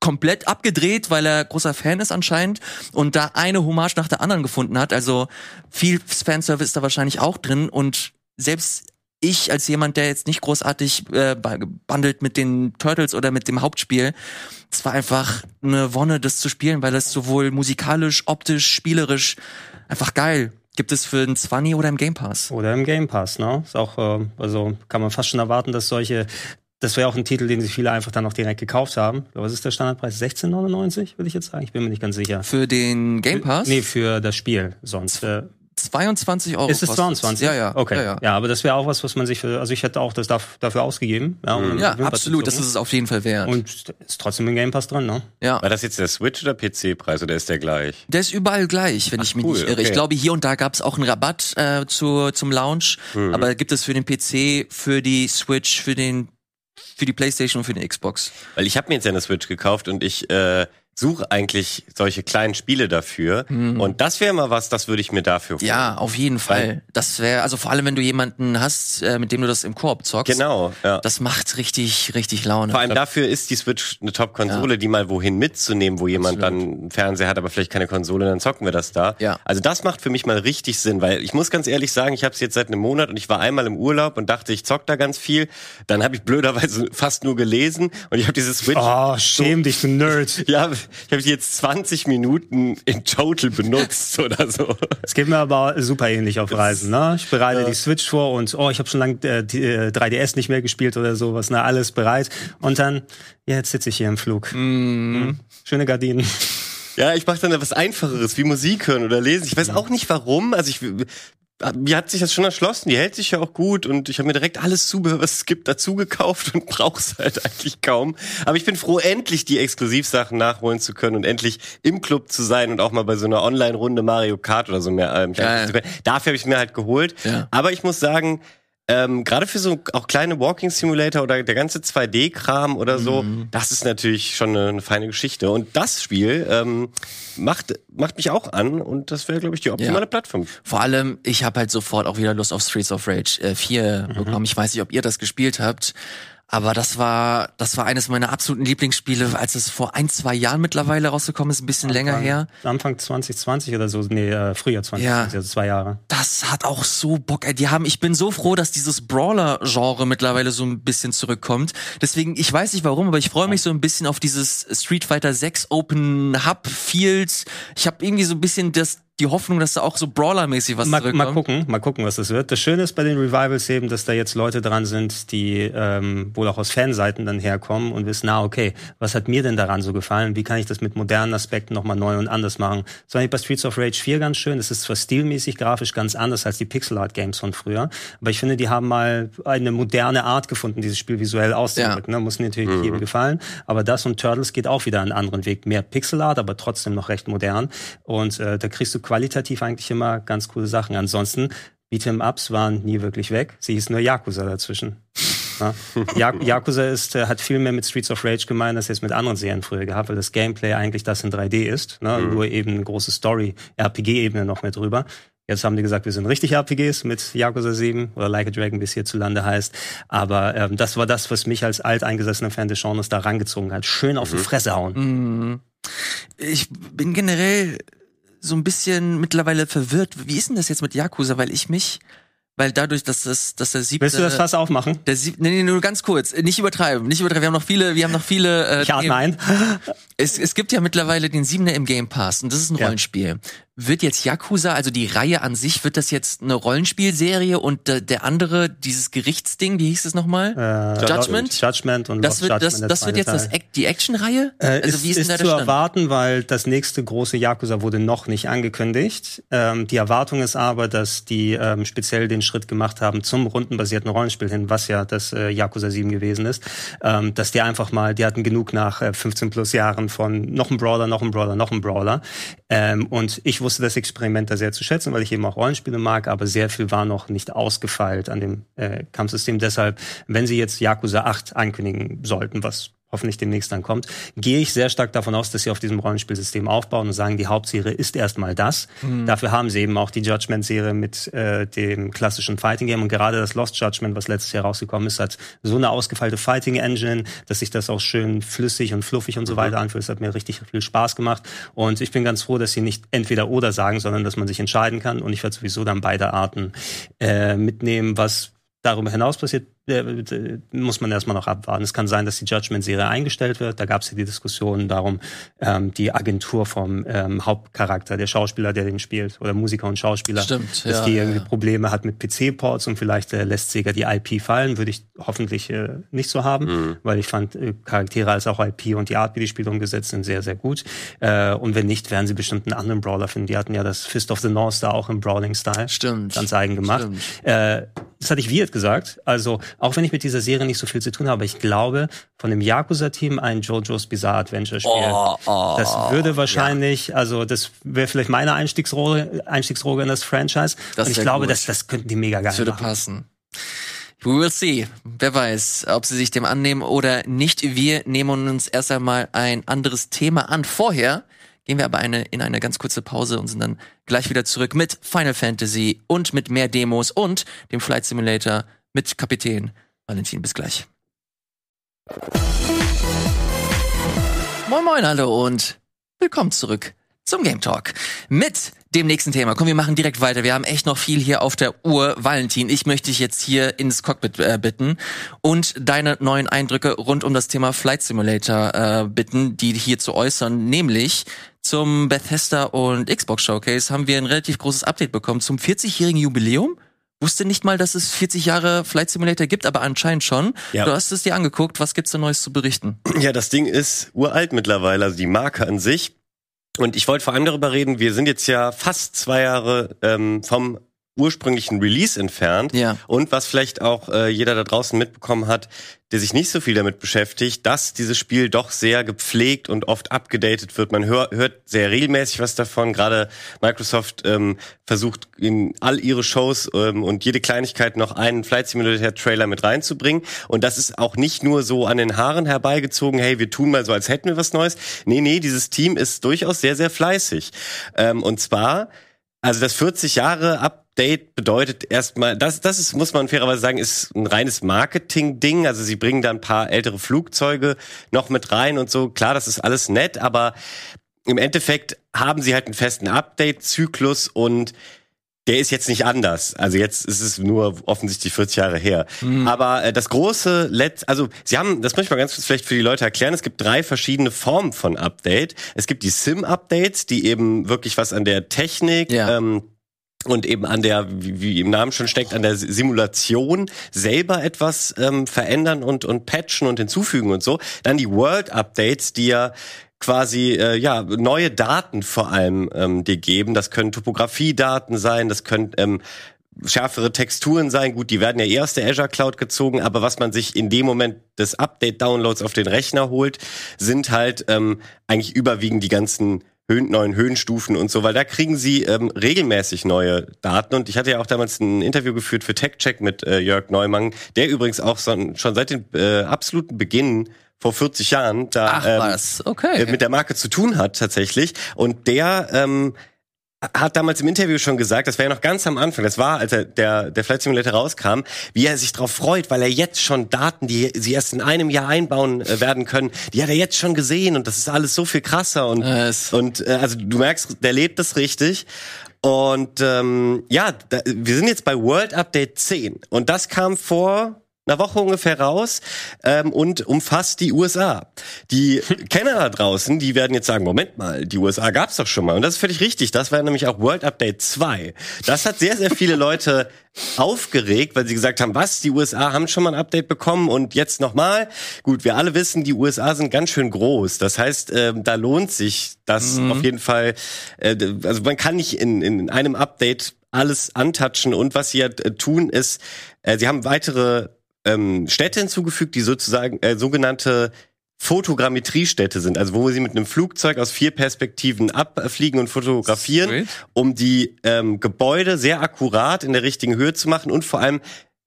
komplett abgedreht, weil er großer Fan ist anscheinend und da eine Hommage nach der anderen gefunden hat. Also viel Fanservice ist da wahrscheinlich auch drin und selbst ich als jemand, der jetzt nicht großartig äh, bandelt mit den Turtles oder mit dem Hauptspiel, es war einfach eine Wonne, das zu spielen, weil es sowohl musikalisch, optisch, spielerisch einfach geil. Gibt es für den 20 oder im Game Pass? Oder im Game Pass, ne? Ist auch, äh, also kann man fast schon erwarten, dass solche das wäre auch ein Titel, den sich viele einfach dann auch direkt gekauft haben. Was ist der Standardpreis? 16,99 würde ich jetzt sagen. Ich bin mir nicht ganz sicher. Für den Game Pass? Nee, für das Spiel sonst. Äh, 22 Euro. Ist es 22? Ja, ja. Okay. Ja, ja. ja, aber das wäre auch was, was man sich für, also ich hätte auch das dafür ausgegeben. Ja, um ja absolut, das ist es auf jeden Fall wert. Und ist trotzdem im Game Pass drin, ne? Ja. War das jetzt der Switch oder PC-Preis oder ist der gleich? Der ist überall gleich, wenn Ach, ich mich cool, nicht irre. Okay. Ich glaube, hier und da gab es auch einen Rabatt äh, zu, zum Launch, mhm. aber gibt es für den PC, für die Switch, für den für die PlayStation und für die Xbox. Weil ich habe mir jetzt eine Switch gekauft und ich äh, suche eigentlich solche kleinen Spiele dafür. Mhm. Und das wäre mal was, das würde ich mir dafür freuen. Ja, auf jeden Fall. Weil das wäre, also vor allem, wenn du jemanden hast, äh, mit dem du das im Koop zockst. Genau, ja. Das macht richtig, richtig Laune. Vor allem dafür ist die Switch eine Top-Konsole, ja. die mal wohin mitzunehmen, wo jemand Absolut. dann einen Fernseher hat, aber vielleicht keine Konsole, dann zocken wir das da. Ja. Also das macht für mich mal richtig Sinn, weil ich muss ganz ehrlich sagen, ich habe es jetzt seit einem Monat und ich war einmal im Urlaub und dachte, ich zock da ganz viel. Dann habe ich blöderweise fast nur gelesen und ich habe diese Switch. Oh, schäm so, dich, du Nerd. Ja, ich habe jetzt 20 Minuten in total benutzt oder so. Es geht mir aber super ähnlich auf Reisen. Ne? Ich bereite ja. die Switch vor und oh, ich habe schon lange äh, äh, 3DS nicht mehr gespielt oder sowas. Ne? Alles bereit. Und dann, ja, jetzt sitze ich hier im Flug. Mm. Schöne Gardinen. Ja, ich mache dann etwas Einfacheres, wie Musik hören oder lesen. Ich weiß auch nicht warum. Also ich mir hat sich das schon erschlossen, die hält sich ja auch gut und ich habe mir direkt alles Zubehör, was es gibt, dazu gekauft und brauch's halt eigentlich kaum. Aber ich bin froh, endlich die Exklusivsachen nachholen zu können und endlich im Club zu sein und auch mal bei so einer Online-Runde Mario Kart oder so mehr. Ähm. Dafür habe ich mir halt geholt. Ja. Aber ich muss sagen, ähm, Gerade für so auch kleine Walking Simulator oder der ganze 2D-Kram oder so, mhm. das ist natürlich schon eine, eine, feine Geschichte. Und das Spiel ähm, macht, macht mich auch an und das wäre, glaube ich, die optimale ja. Plattform. Vor allem, ich habe halt sofort auch wieder Lust auf Streets of Rage äh, 4 mhm. bekommen. Ich weiß nicht, ob ihr das gespielt habt. Aber das war, das war eines meiner absoluten Lieblingsspiele, als es vor ein, zwei Jahren mittlerweile rausgekommen ist, ein bisschen Anfang, länger her. Anfang 2020 oder so, nee, äh, Frühjahr 2020, ja, also zwei Jahre. Das hat auch so Bock. Die haben, ich bin so froh, dass dieses Brawler-Genre mittlerweile so ein bisschen zurückkommt. Deswegen, ich weiß nicht warum, aber ich freue mich so ein bisschen auf dieses Street Fighter 6 Open Hub Fields. Ich habe irgendwie so ein bisschen das die Hoffnung, dass da auch so Brawler-mäßig was mal, zurückkommt. Mal gucken, mal gucken, was das wird. Das Schöne ist bei den Revivals eben, dass da jetzt Leute dran sind, die ähm, wohl auch aus Fanseiten dann herkommen und wissen, na okay, was hat mir denn daran so gefallen? Wie kann ich das mit modernen Aspekten nochmal neu und anders machen? Das war bei Streets of Rage 4 ganz schön. Das ist zwar stilmäßig, grafisch ganz anders als die Pixel Art Games von früher, aber ich finde, die haben mal eine moderne Art gefunden, dieses Spiel visuell auszudrücken. Ja. Ne? Muss natürlich mhm. jedem gefallen, aber das und Turtles geht auch wieder einen anderen Weg. Mehr Pixel Art, aber trotzdem noch recht modern und äh, da kriegst du qualitativ eigentlich immer ganz coole Sachen. Ansonsten, Beat'em Ups waren nie wirklich weg. Sie hieß nur Yakuza dazwischen. Ja? Yakuza ist, äh, hat viel mehr mit Streets of Rage gemeint, als jetzt mit anderen Serien früher gehabt, weil das Gameplay eigentlich das in 3D ist. Ne? Mhm. Nur eben eine große Story, RPG-Ebene noch mit drüber. Jetzt haben die gesagt, wir sind richtig RPGs mit Yakuza 7 oder Like a Dragon, wie es hierzulande heißt. Aber ähm, das war das, was mich als alteingesessener Fan des Genres da rangezogen hat. Schön auf mhm. die Fresse hauen. Mhm. Ich bin generell so ein bisschen mittlerweile verwirrt. Wie ist denn das jetzt mit Yakuza? Weil ich mich, weil dadurch, dass das, dass der siebte. Willst du das fast aufmachen? Der siebte, nee, nee, nur ganz kurz. Nicht übertreiben, nicht übertreiben. Wir haben noch viele, wir haben noch viele. Äh, ich atme ein. Es, es gibt ja mittlerweile den Siebener im Game Pass und das ist ein Rollenspiel. Ja wird jetzt Yakuza, also die Reihe an sich, wird das jetzt eine Rollenspielserie und äh, der andere, dieses Gerichtsding, wie hieß es nochmal? Äh, Judgment? Judgment und das wird, Judgment das, das wird jetzt das, die Action-Reihe? Äh, also ist, wie ist, ist da zu erwarten, weil das nächste große Yakuza wurde noch nicht angekündigt. Ähm, die Erwartung ist aber, dass die ähm, speziell den Schritt gemacht haben zum rundenbasierten Rollenspiel hin, was ja das äh, Yakuza 7 gewesen ist, ähm, dass die einfach mal, die hatten genug nach äh, 15 plus Jahren von noch ein Brawler, noch ein Brawler, noch ein Brawler. Ähm, und ich wusste das Experiment da sehr zu schätzen, weil ich eben auch Rollenspiele mag, aber sehr viel war noch nicht ausgefeilt an dem äh, Kampfsystem. Deshalb, wenn sie jetzt Yakuza 8 ankündigen sollten, was hoffentlich demnächst dann kommt, gehe ich sehr stark davon aus, dass sie auf diesem Rollenspielsystem aufbauen und sagen, die Hauptserie ist erstmal das. Mhm. Dafür haben sie eben auch die Judgment-Serie mit äh, dem klassischen Fighting Game und gerade das Lost Judgment, was letztes Jahr rausgekommen ist, hat so eine ausgefeilte Fighting Engine, dass sich das auch schön flüssig und fluffig und so mhm. weiter anfühlt. Das hat mir richtig viel Spaß gemacht und ich bin ganz froh, dass sie nicht entweder oder sagen, sondern dass man sich entscheiden kann und ich werde sowieso dann beide Arten äh, mitnehmen, was darüber hinaus passiert, muss man erstmal noch abwarten. Es kann sein, dass die Judgment-Serie eingestellt wird. Da gab es ja die Diskussion darum, ähm, die Agentur vom ähm, Hauptcharakter, der Schauspieler, der den spielt, oder Musiker und Schauspieler, Stimmt, dass ja, die irgendwie ja. Probleme hat mit PC-Ports und vielleicht äh, lässt Sega die IP fallen. Würde ich hoffentlich äh, nicht so haben, Mhm. weil ich fand äh, Charaktere als auch IP und die Art, wie die Spiele umgesetzt sind, sehr, sehr gut. Äh, und wenn nicht, werden sie bestimmt einen anderen Brawler finden. Die hatten ja das Fist of the North Star auch im Brawling-Style Stimmt. ganz eigen gemacht. Stimmt. Äh, das hatte ich Wirt gesagt. Also, auch wenn ich mit dieser Serie nicht so viel zu tun habe, ich glaube, von dem Yakuza-Team ein JoJo's Bizarre Adventure Spiel. Oh, oh, das würde wahrscheinlich, also das wäre vielleicht meine Einstiegsrolle, Einstiegsrolle in das Franchise. Das Und ich glaube, gut. das, das könnten die mega geil Das würde machen. passen. We will see. Wer weiß, ob sie sich dem annehmen oder nicht. Wir nehmen uns erst einmal ein anderes Thema an. Vorher gehen wir aber eine, in eine ganz kurze Pause und sind dann gleich wieder zurück mit Final Fantasy und mit mehr Demos und dem Flight Simulator mit Kapitän Valentin. Bis gleich. Moin Moin, hallo und willkommen zurück zum Game Talk mit dem nächsten Thema. Komm, wir machen direkt weiter. Wir haben echt noch viel hier auf der Uhr. Valentin, ich möchte dich jetzt hier ins Cockpit äh, bitten und deine neuen Eindrücke rund um das Thema Flight Simulator äh, bitten, die hier zu äußern. Nämlich zum Bethesda und Xbox Showcase haben wir ein relativ großes Update bekommen zum 40-jährigen Jubiläum. Wusste nicht mal, dass es 40 Jahre Flight Simulator gibt, aber anscheinend schon. Ja. Du hast es dir angeguckt. Was gibt's da Neues zu berichten? Ja, das Ding ist uralt mittlerweile, also die Marke an sich. Und ich wollte vor allem darüber reden, wir sind jetzt ja fast zwei Jahre ähm, vom ursprünglichen Release entfernt. Ja. Und was vielleicht auch äh, jeder da draußen mitbekommen hat, der sich nicht so viel damit beschäftigt, dass dieses Spiel doch sehr gepflegt und oft abgedatet wird. Man hör, hört sehr regelmäßig was davon. Gerade Microsoft ähm, versucht in all ihre Shows ähm, und jede Kleinigkeit noch einen Flight Simulator Trailer mit reinzubringen. Und das ist auch nicht nur so an den Haaren herbeigezogen, hey, wir tun mal so, als hätten wir was Neues. Nee, nee, dieses Team ist durchaus sehr, sehr fleißig. Ähm, und zwar, also das 40 Jahre Update bedeutet erstmal, das, das ist, muss man fairerweise sagen, ist ein reines Marketing-Ding. Also sie bringen da ein paar ältere Flugzeuge noch mit rein und so. Klar, das ist alles nett, aber im Endeffekt haben sie halt einen festen Update-Zyklus und der ist jetzt nicht anders. Also jetzt ist es nur offensichtlich 40 Jahre her. Aber äh, das große Let, also sie haben, das möchte ich mal ganz kurz vielleicht für die Leute erklären. Es gibt drei verschiedene Formen von Update. Es gibt die Sim-Updates, die eben wirklich was an der Technik Ja. ähm, und eben an der, wie, im Namen schon steckt, an der Simulation selber etwas ähm, verändern und, und patchen und hinzufügen und so. Dann die World Updates, die ja quasi äh, ja neue Daten vor allem ähm, dir geben. Das können Topografiedaten sein, das können ähm, schärfere Texturen sein. Gut, die werden ja eh aus der Azure Cloud gezogen, aber was man sich in dem Moment des Update-Downloads auf den Rechner holt, sind halt ähm, eigentlich überwiegend die ganzen Höhen, neuen Höhenstufen und so, weil da kriegen sie ähm, regelmäßig neue Daten. Und ich hatte ja auch damals ein Interview geführt für TechCheck mit äh, Jörg Neumann, der übrigens auch so, schon seit dem äh, absoluten Beginn vor 40 Jahren da Ach ähm, was, okay. äh, mit der Marke zu tun hat tatsächlich. Und der ähm, hat damals im Interview schon gesagt, das war ja noch ganz am Anfang, das war, als er der, der Flight Simulator rauskam, wie er sich darauf freut, weil er jetzt schon Daten, die sie erst in einem Jahr einbauen äh, werden können, die hat er jetzt schon gesehen und das ist alles so viel krasser und, Es- und äh, also du merkst, der lebt das richtig. Und ähm, ja, da, wir sind jetzt bei World Update 10 und das kam vor einer Woche ungefähr raus ähm, und umfasst die USA. Die Kenner da draußen, die werden jetzt sagen, Moment mal, die USA gab's doch schon mal. Und das ist völlig richtig. Das war nämlich auch World Update 2. Das hat sehr, sehr viele Leute aufgeregt, weil sie gesagt haben, was, die USA haben schon mal ein Update bekommen und jetzt nochmal. Gut, wir alle wissen, die USA sind ganz schön groß. Das heißt, ähm, da lohnt sich das auf jeden Fall. Äh, also man kann nicht in, in einem Update alles antatschen und was sie ja äh, tun ist, äh, sie haben weitere ähm, Städte hinzugefügt, die sozusagen äh, sogenannte Fotogrammetriestätte sind, also wo sie mit einem Flugzeug aus vier Perspektiven abfliegen und fotografieren, Sweet. um die ähm, Gebäude sehr akkurat in der richtigen Höhe zu machen und vor allem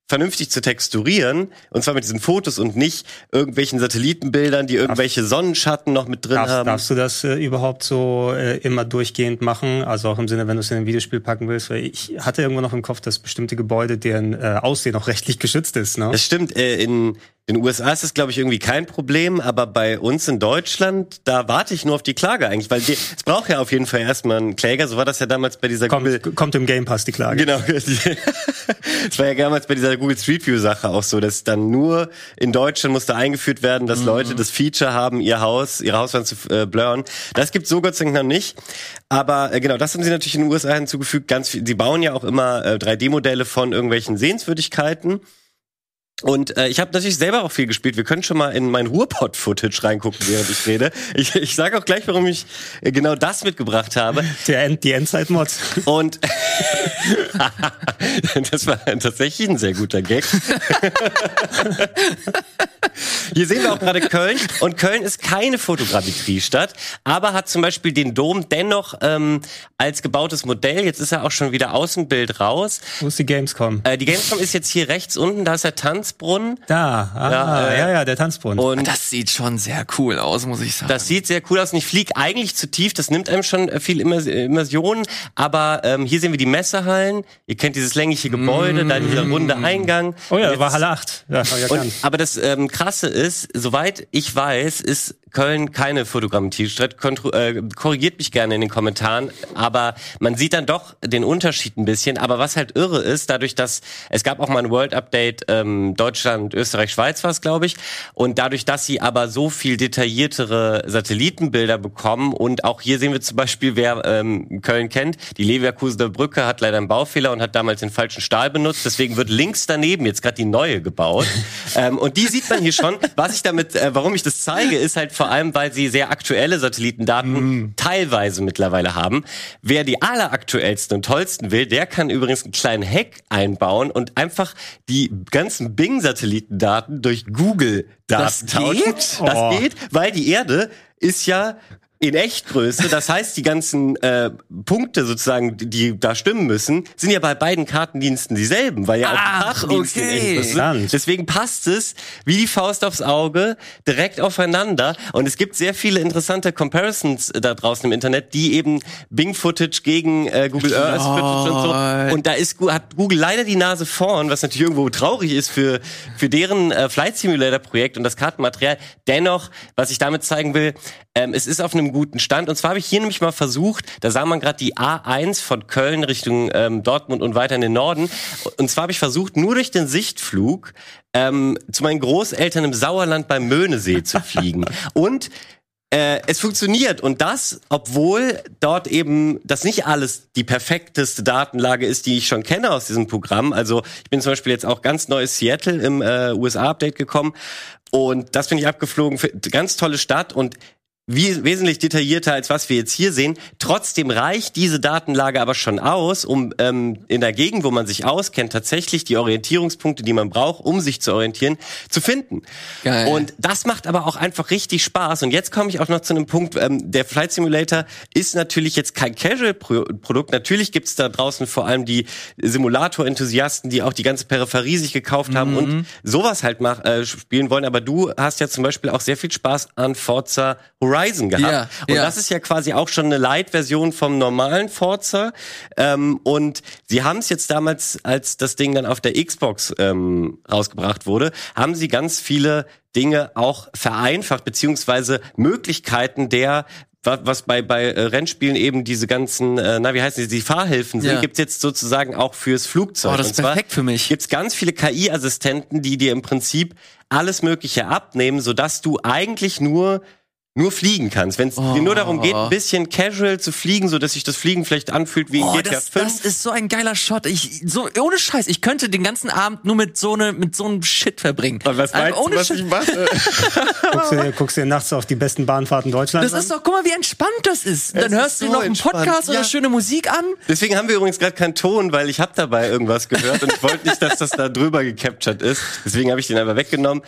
vernünftig zu texturieren, und zwar mit diesen Fotos und nicht irgendwelchen Satellitenbildern, die irgendwelche Sonnenschatten noch mit drin Darfst, haben. darfst du das äh, überhaupt so äh, immer durchgehend machen? Also auch im Sinne, wenn du es in ein Videospiel packen willst? Weil ich hatte irgendwo noch im Kopf, dass bestimmte Gebäude, deren äh, Aussehen auch rechtlich geschützt ist. Ne? Das stimmt, äh, in den USA ist das, glaube ich, irgendwie kein Problem, aber bei uns in Deutschland, da warte ich nur auf die Klage eigentlich, weil die- es braucht ja auf jeden Fall erstmal einen Kläger, so war das ja damals bei dieser Google... Kommt, kommt im Game Pass die Klage. Genau. Es war ja damals bei dieser Google Street View Sache auch so, dass dann nur in Deutschland musste eingeführt werden, dass Leute das Feature haben, ihr Haus, ihre Hauswand zu äh, blurren. Das gibt's so Gott sei Dank noch nicht. Aber äh, genau, das haben sie natürlich in den USA hinzugefügt. Ganz viel, sie bauen ja auch immer äh, 3D-Modelle von irgendwelchen Sehenswürdigkeiten. Und äh, ich habe natürlich selber auch viel gespielt. Wir können schon mal in mein Ruhrpott-Footage reingucken, während ich rede. Ich, ich sage auch gleich, warum ich äh, genau das mitgebracht habe. Der End, die Endzeit-Mods. Und das war tatsächlich ein sehr guter Gag. Hier sehen wir auch gerade Köln. Und Köln ist keine Fotogrammetriestadt, aber hat zum Beispiel den Dom dennoch ähm, als gebautes Modell. Jetzt ist er auch schon wieder aus dem Bild raus. Wo ist die Gamescom? Äh, die Gamescom ist jetzt hier rechts unten, da ist der Tanzbrunnen. Da, ah, Ja, ja, äh, ja, der Tanzbrunnen. Und Das sieht schon sehr cool aus, muss ich sagen. Das sieht sehr cool aus und ich fliege eigentlich zu tief. Das nimmt einem schon äh, viel Immer- Immersion. Aber ähm, hier sehen wir die Messehallen. Ihr kennt dieses längliche Gebäude, da dieser runde Eingang. oh ja, Und war jetzt- Halle 8. Ja, und, aber das ähm, Krasse ist, soweit ich weiß, ist Köln keine Fotogrammetriestadt. Kontro- Äh, korrigiert mich gerne in den Kommentaren. Aber man sieht dann doch den Unterschied ein bisschen. Aber was halt irre ist, dadurch, dass es gab auch mal ein World Update ähm, Deutschland, Österreich, Schweiz war es, glaube ich. Und dadurch, dass sie aber so viel detailliertere Satellitenbilder bekommen und auch hier sehen wir zum Beispiel, wer ähm, Köln kennt, die Leverkusener Brücke hat leider einen Baufehler und hat damals den falschen Stahl benutzt. Deswegen wird links daneben jetzt gerade die neue gebaut. ähm, und die sieht man hier schon. Was ich damit, äh, warum ich das zeige, ist halt vor allem, weil sie sehr aktuelle Satellitendaten teilweise mittlerweile haben. Wer die alleraktuellsten und tollsten will, der kann übrigens einen kleinen Hack einbauen und einfach die ganzen Bing-Satellitendaten durch Google-Daten Das tauschen. geht? Das Oh. geht, weil die Erde ist ja in Echtgröße, das heißt, die ganzen äh, Punkte sozusagen, die, die da stimmen müssen, sind ja bei beiden Kartendiensten dieselben, weil ja auch die Ach, Kartendienste in okay. Echtgröße sind. Deswegen passt es wie die Faust aufs Auge direkt aufeinander. Und es gibt sehr viele interessante Comparisons äh, da draußen im Internet, die eben Bing-Footage gegen äh, Google Earth Footage und so. Und da ist, hat Google leider die Nase vorn, was natürlich irgendwo traurig ist für, für deren äh, Flight Simulator Projekt und das Kartenmaterial. Dennoch, was ich damit zeigen will, ähm, es ist auf einem guten Stand. Und zwar habe ich hier nämlich mal versucht, da sah man gerade die A1 von Köln Richtung ähm, Dortmund und weiter in den Norden. Und zwar habe ich versucht, nur durch den Sichtflug ähm, zu meinen Großeltern im Sauerland beim Möhnesee zu fliegen. Und äh, es funktioniert und das, obwohl dort eben das nicht alles die perfekteste Datenlage ist, die ich schon kenne aus diesem Programm. Also ich bin zum Beispiel jetzt auch ganz neu Seattle im äh, USA-Update gekommen und das bin ich abgeflogen. Für, ganz tolle Stadt und wie, wesentlich detaillierter als was wir jetzt hier sehen. Trotzdem reicht diese Datenlage aber schon aus, um ähm, in der Gegend, wo man sich auskennt, tatsächlich die Orientierungspunkte, die man braucht, um sich zu orientieren, zu finden. Geil. Und das macht aber auch einfach richtig Spaß. Und jetzt komme ich auch noch zu einem Punkt, ähm, der Flight Simulator ist natürlich jetzt kein Casual-Produkt. Natürlich gibt es da draußen vor allem die Simulator-Enthusiasten, die auch die ganze Peripherie sich gekauft haben Mhm. und sowas halt mach, äh, spielen wollen. Aber du hast ja zum Beispiel auch sehr viel Spaß an Forza Horizon gehabt. Ja, und ja. das ist ja quasi auch schon eine Light-Version vom normalen Forza. Ähm, und sie haben es jetzt damals, als das Ding dann auf der Xbox ähm, rausgebracht wurde, haben sie ganz viele Dinge auch vereinfacht, beziehungsweise Möglichkeiten der wa- was bei bei äh, Rennspielen eben diese ganzen, äh, na wie heißen die, die Fahrhilfen sind, Ja. gibt's jetzt sozusagen auch fürs Flugzeug. Oh, das ist perfekt für mich. Gibt's ganz viele KI-Assistenten, die dir im Prinzip alles Mögliche abnehmen, sodass du eigentlich nur nur fliegen kannst. Wenn es dir nur darum geht, ein bisschen casual zu fliegen, so dass sich das Fliegen vielleicht anfühlt wie in Oh, GTA das, 5. das ist so ein geiler Shot. Ich, so, ohne Scheiß, ich könnte den ganzen Abend nur mit so ne, mit so einem Shit verbringen. was Einfach ohne Shit. mache? Guckst du, dir- guckst du dir nachts auf die besten Bahnfahrten Deutschlands Das ist doch, guck mal, wie entspannt das ist. Dann ist hörst du so noch einen entspannt, Podcast oder ja. schöne Musik an. Deswegen haben wir übrigens gerade keinen Ton, weil ich habe dabei irgendwas gehört und ich wollte nicht, dass das da drüber gecaptured ist. Deswegen habe ich den einfach weggenommen.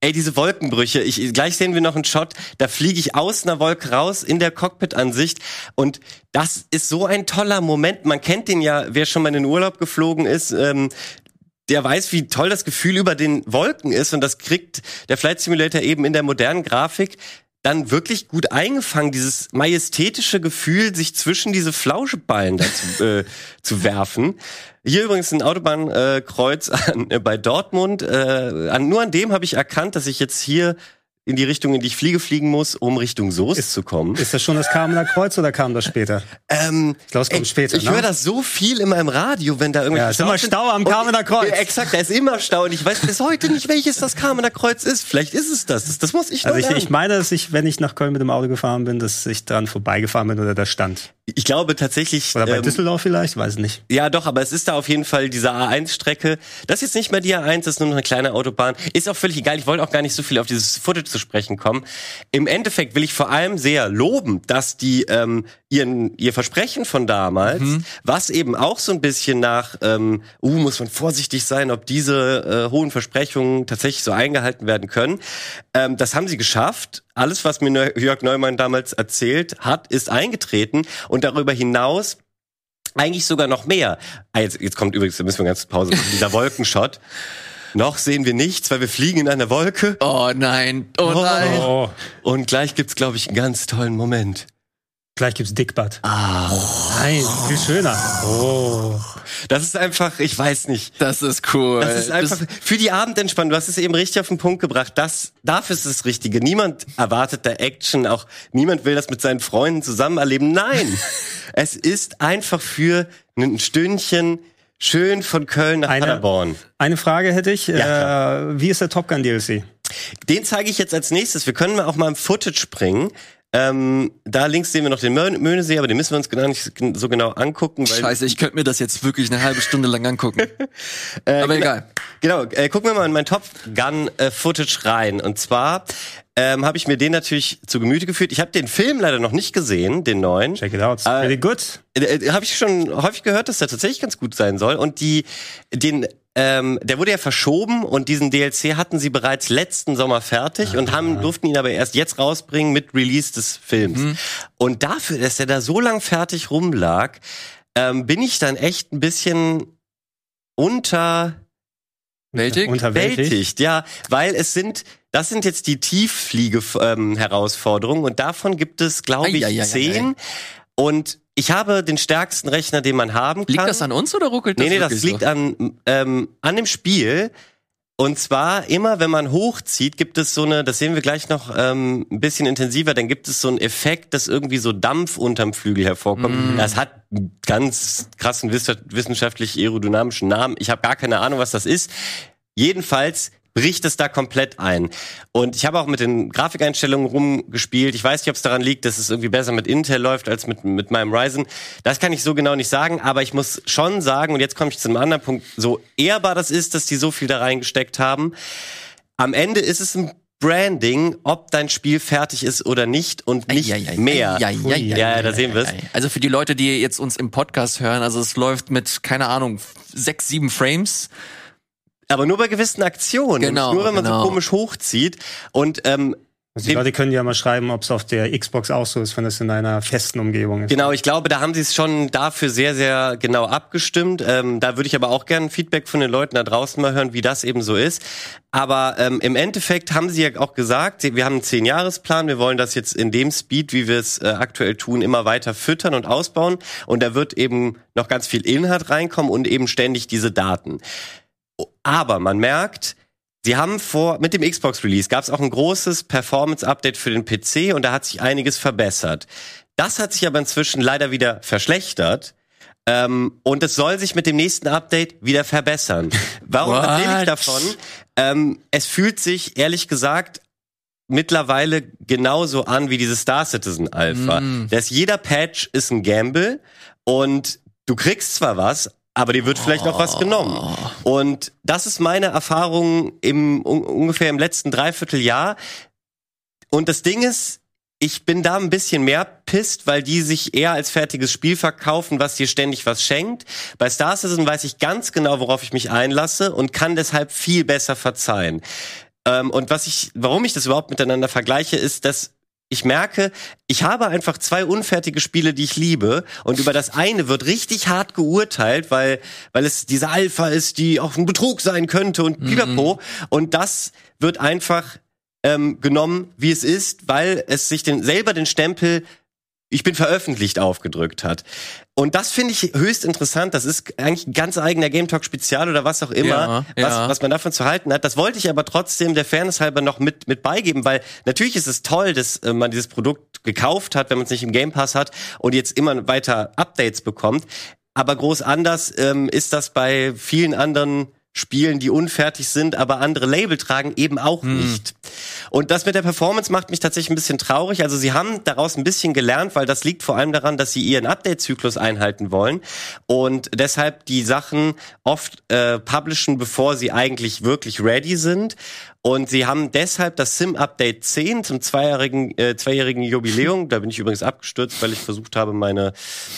Ey, diese Wolkenbrüche. Ich, gleich sehen wir noch einen Shot, da fliege ich aus einer Wolke raus in der Cockpit-Ansicht und das ist so ein toller Moment. Man kennt den ja, wer schon mal in den Urlaub geflogen ist. Ähm, der weiß, wie toll das Gefühl über den Wolken ist und das kriegt der Flight Simulator eben in der modernen Grafik dann wirklich gut eingefangen, dieses majestätische Gefühl, sich zwischen diese Flauscheballen dazu, äh, zu werfen. Hier übrigens ein Autobahnkreuz äh, bei Dortmund. Äh, an, nur an dem habe ich erkannt, dass ich jetzt hier in die Richtung, in die ich fliege, fliegen muss, um Richtung Soest ist, zu kommen. Ist das schon das Kamener Kreuz oder kam das später? Ähm, ich glaube, es kommt ey, später. Ich ne? höre das so viel in meinem Radio, wenn da irgendwie ja, ist immer Stau am Kamener Kreuz. Ja, exakt, da ist immer Stau und ich weiß bis heute nicht, welches das Kamener Kreuz ist. Vielleicht ist es das. Das, das muss ich noch Also ich, ich meine, dass ich, wenn ich nach Köln mit dem Auto gefahren bin, dass ich dran vorbeigefahren bin oder da stand. Ich glaube tatsächlich. Oder bei ähm, Düsseldorf vielleicht, weiß nicht. Ja, doch, aber es ist da auf jeden Fall diese A1-Strecke. Das ist jetzt nicht mehr die A1, das ist nur noch eine kleine Autobahn. Ist auch völlig egal. Ich wollte auch gar nicht so viel auf dieses Footage zu sprechen kommen. Im Endeffekt will ich vor allem sehr loben, dass die ähm, ihren, ihr Versprechen von damals, was eben auch so ein bisschen nach, ähm, uh, muss man vorsichtig sein, ob diese äh, hohen Versprechungen tatsächlich so eingehalten werden können. Ähm, das haben sie geschafft. Alles, was mir Jörg Neumann damals erzählt hat, ist eingetreten. Und darüber hinaus eigentlich sogar noch mehr. Ah, jetzt, jetzt kommt übrigens, da müssen wir ganz Pause machen, dieser Wolkenshot. Noch sehen wir nichts, weil wir fliegen in einer Wolke. Oh nein, oh nein. Oh, Und gleich gibt's, glaube ich, einen ganz tollen Moment. Gleich gibt's Dickbad. Ah, Nein, viel schöner. Oh. das ist einfach, ich weiß nicht. Das ist cool. Das ist einfach für die Abendentspannung. Du hast es eben richtig auf den Punkt gebracht. Das, dafür ist es das Richtige. Niemand erwartet da Action. Auch niemand will das mit seinen Freunden zusammen erleben. Nein, es ist einfach für ein Stündchen schön von Köln nach Eine- Paderborn. Eine Frage hätte ich. Ja, äh, wie ist der Top Gun DLC? Den zeige ich jetzt als nächstes. Wir können mal auch mal im Footage bringen. Ähm, da links sehen wir noch den Mö- Möhnesee, aber den müssen wir uns gar nicht so genau angucken. Weil Scheiße, ich könnte mir das jetzt wirklich eine halbe Stunde lang angucken. Äh, Aber gena- egal. Genau, äh, gucken wir mal in mein Top Gun äh, Footage rein. Und zwar ähm, habe ich mir den natürlich zu Gemüte geführt. Ich habe den Film leider noch nicht gesehen, den neuen. Check it out. Äh, Pretty good. Äh, äh, habe ich schon häufig gehört, dass der tatsächlich ganz gut sein soll. Und die, den, ähm, der wurde ja verschoben und diesen DLC hatten sie bereits letzten Sommer fertig und haben durften ihn aber erst jetzt rausbringen mit Release des Films. Und dafür, dass der da so lang fertig rumlag, ähm, bin ich dann echt ein bisschen unter Weltig? Unterwältigt. Ja, weil es sind, das sind jetzt die Tieffliege-Herausforderungen und davon gibt es, glaube ich, zehn. Und ich habe den stärksten Rechner, den man haben kann. Liegt das an uns oder ruckelt das Nee, nee, das liegt so? an, ähm, an dem Spiel. Und zwar immer, wenn man hochzieht, gibt es so eine, das sehen wir gleich noch ähm, ein bisschen intensiver, dann gibt es so einen Effekt, dass irgendwie so Dampf unterm Flügel hervorkommt. Das hat einen ganz krassen wiss- wissenschaftlich aerodynamischen Namen. Ich habe gar keine Ahnung, was das ist. Jedenfalls bricht es da komplett ein. Und ich habe auch mit den Grafikeinstellungen rumgespielt. Ich weiß nicht, ob es daran liegt, dass es irgendwie besser mit Intel läuft als mit, mit meinem Ryzen. Das kann ich so genau nicht sagen, aber ich muss schon sagen, und jetzt komme ich zu einem anderen Punkt, so ehrbar das ist, dass die so viel da reingesteckt haben. Am Ende ist es ein Branding, ob dein Spiel fertig ist oder nicht und nicht Eieiei, mehr. eieiei, eieiei, Ja, ja, da sehen wir's. eieiei. Also für die Leute, die jetzt uns im Podcast hören, also es läuft mit, keine Ahnung, sechs, sieben Frames. Aber nur bei gewissen Aktionen. Genau, nur wenn man genau. so komisch hochzieht. Und ähm, Also die Leute können ja mal schreiben, ob es auf der Xbox auch so ist, wenn es in einer festen Umgebung ist. Genau, ich glaube, da haben sie es schon dafür sehr, sehr genau abgestimmt. Ähm, da würde ich aber auch gerne Feedback von den Leuten da draußen mal hören, wie das eben so ist. Aber ähm, im Endeffekt haben sie ja auch gesagt, wir haben einen Zehn-Jahres-Plan, wir wollen das jetzt in dem Speed, wie wir es äh, aktuell tun, immer weiter füttern und ausbauen. Und da wird eben noch ganz viel Inhalt reinkommen und eben ständig diese Daten. Aber man merkt, Sie haben vor, mit dem Xbox-Release gab es auch ein großes Performance-Update für den PC und da hat sich einiges verbessert. Das hat sich aber inzwischen leider wieder verschlechtert. Ähm, und es soll sich mit dem nächsten Update wieder verbessern. Warum erzähle ich davon? Ähm, es fühlt sich, ehrlich gesagt, mittlerweile genauso an wie dieses Star Citizen Alpha. Mm. Dass jeder Patch ist ein Gamble und du kriegst zwar was, aber dir wird vielleicht auch was genommen. Und das ist meine Erfahrung im un ungefähr im letzten Dreivierteljahr. Und das Ding ist, ich bin da ein bisschen mehr pisst, weil die sich eher als fertiges Spiel verkaufen, was dir ständig was schenkt. Bei Star Citizen weiß ich ganz genau, worauf ich mich einlasse und kann deshalb viel besser verzeihen. Ähm, und was ich, warum ich das überhaupt miteinander vergleiche, ist, dass ich merke, ich habe einfach zwei unfertige Spiele, die ich liebe, und über das eine wird richtig hart geurteilt, weil weil es diese Alpha ist, die auch ein Betrug sein könnte und pipapo. Und das wird einfach ähm, genommen, wie es ist, weil es sich den, selber den Stempel ich bin veröffentlicht aufgedrückt hat. Und das finde ich höchst interessant. Das ist eigentlich ein ganz eigener Game Talk Spezial oder was auch immer, Ja, was, ja. was man davon zu halten hat. Das wollte ich aber trotzdem der Fairness halber noch mit, mit beigeben, weil natürlich ist es toll, dass äh, man dieses Produkt gekauft hat, wenn man es nicht im Game Pass hat und jetzt immer weiter Updates bekommt. Aber groß anders ähm, ist das bei vielen anderen Spielen, die unfertig sind, aber andere Label tragen, eben auch nicht. Und das mit der Performance macht mich tatsächlich ein bisschen traurig. Also sie haben daraus ein bisschen gelernt, weil das liegt vor allem daran, dass sie ihren Update-Zyklus einhalten wollen und deshalb die Sachen oft äh, publishen, bevor sie eigentlich wirklich ready sind. Und sie haben deshalb das Sim-Update 10 zum zweijährigen, äh, zweijährigen Jubiläum, da bin ich übrigens abgestürzt, weil ich versucht habe, meine,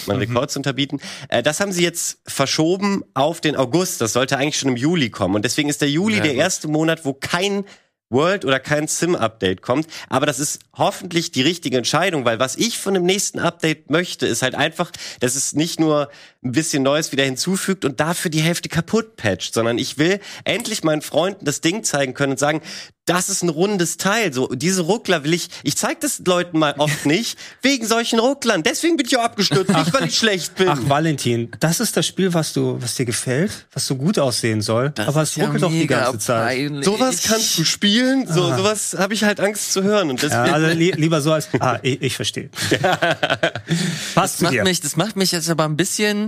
meinen Rekord zu unterbieten. Äh, das haben sie jetzt verschoben auf den August. Das sollte eigentlich schon im Juli kommen. Und deswegen ist der Juli Ja, der gut. erste Monat, wo kein World oder kein Sim-Update kommt. Aber das ist hoffentlich die richtige Entscheidung, weil was ich von dem nächsten Update möchte, ist halt einfach, dass es nicht nur ein bisschen Neues wieder hinzufügt und dafür die Hälfte kaputt patcht, sondern ich will endlich meinen Freunden das Ding zeigen können und sagen, das ist ein rundes Teil. So, diese Ruckler will ich, ich zeig das Leuten mal oft nicht, wegen solchen Rucklern. Deswegen bin ich auch abgestürzt, nicht weil ich schlecht bin. Ach, Valentin, das ist das Spiel, was du, was dir gefällt, was so gut aussehen soll. Das aber es ja ruckelt doch die ganze Zeit. peinlich. Sowas kannst du spielen, so, sowas habe ich halt Angst zu hören. Und Ja, deswegen, also li lieber so als. Ah, ich, ich verstehe. Passt zu macht dir. mich, das macht mich jetzt aber ein bisschen.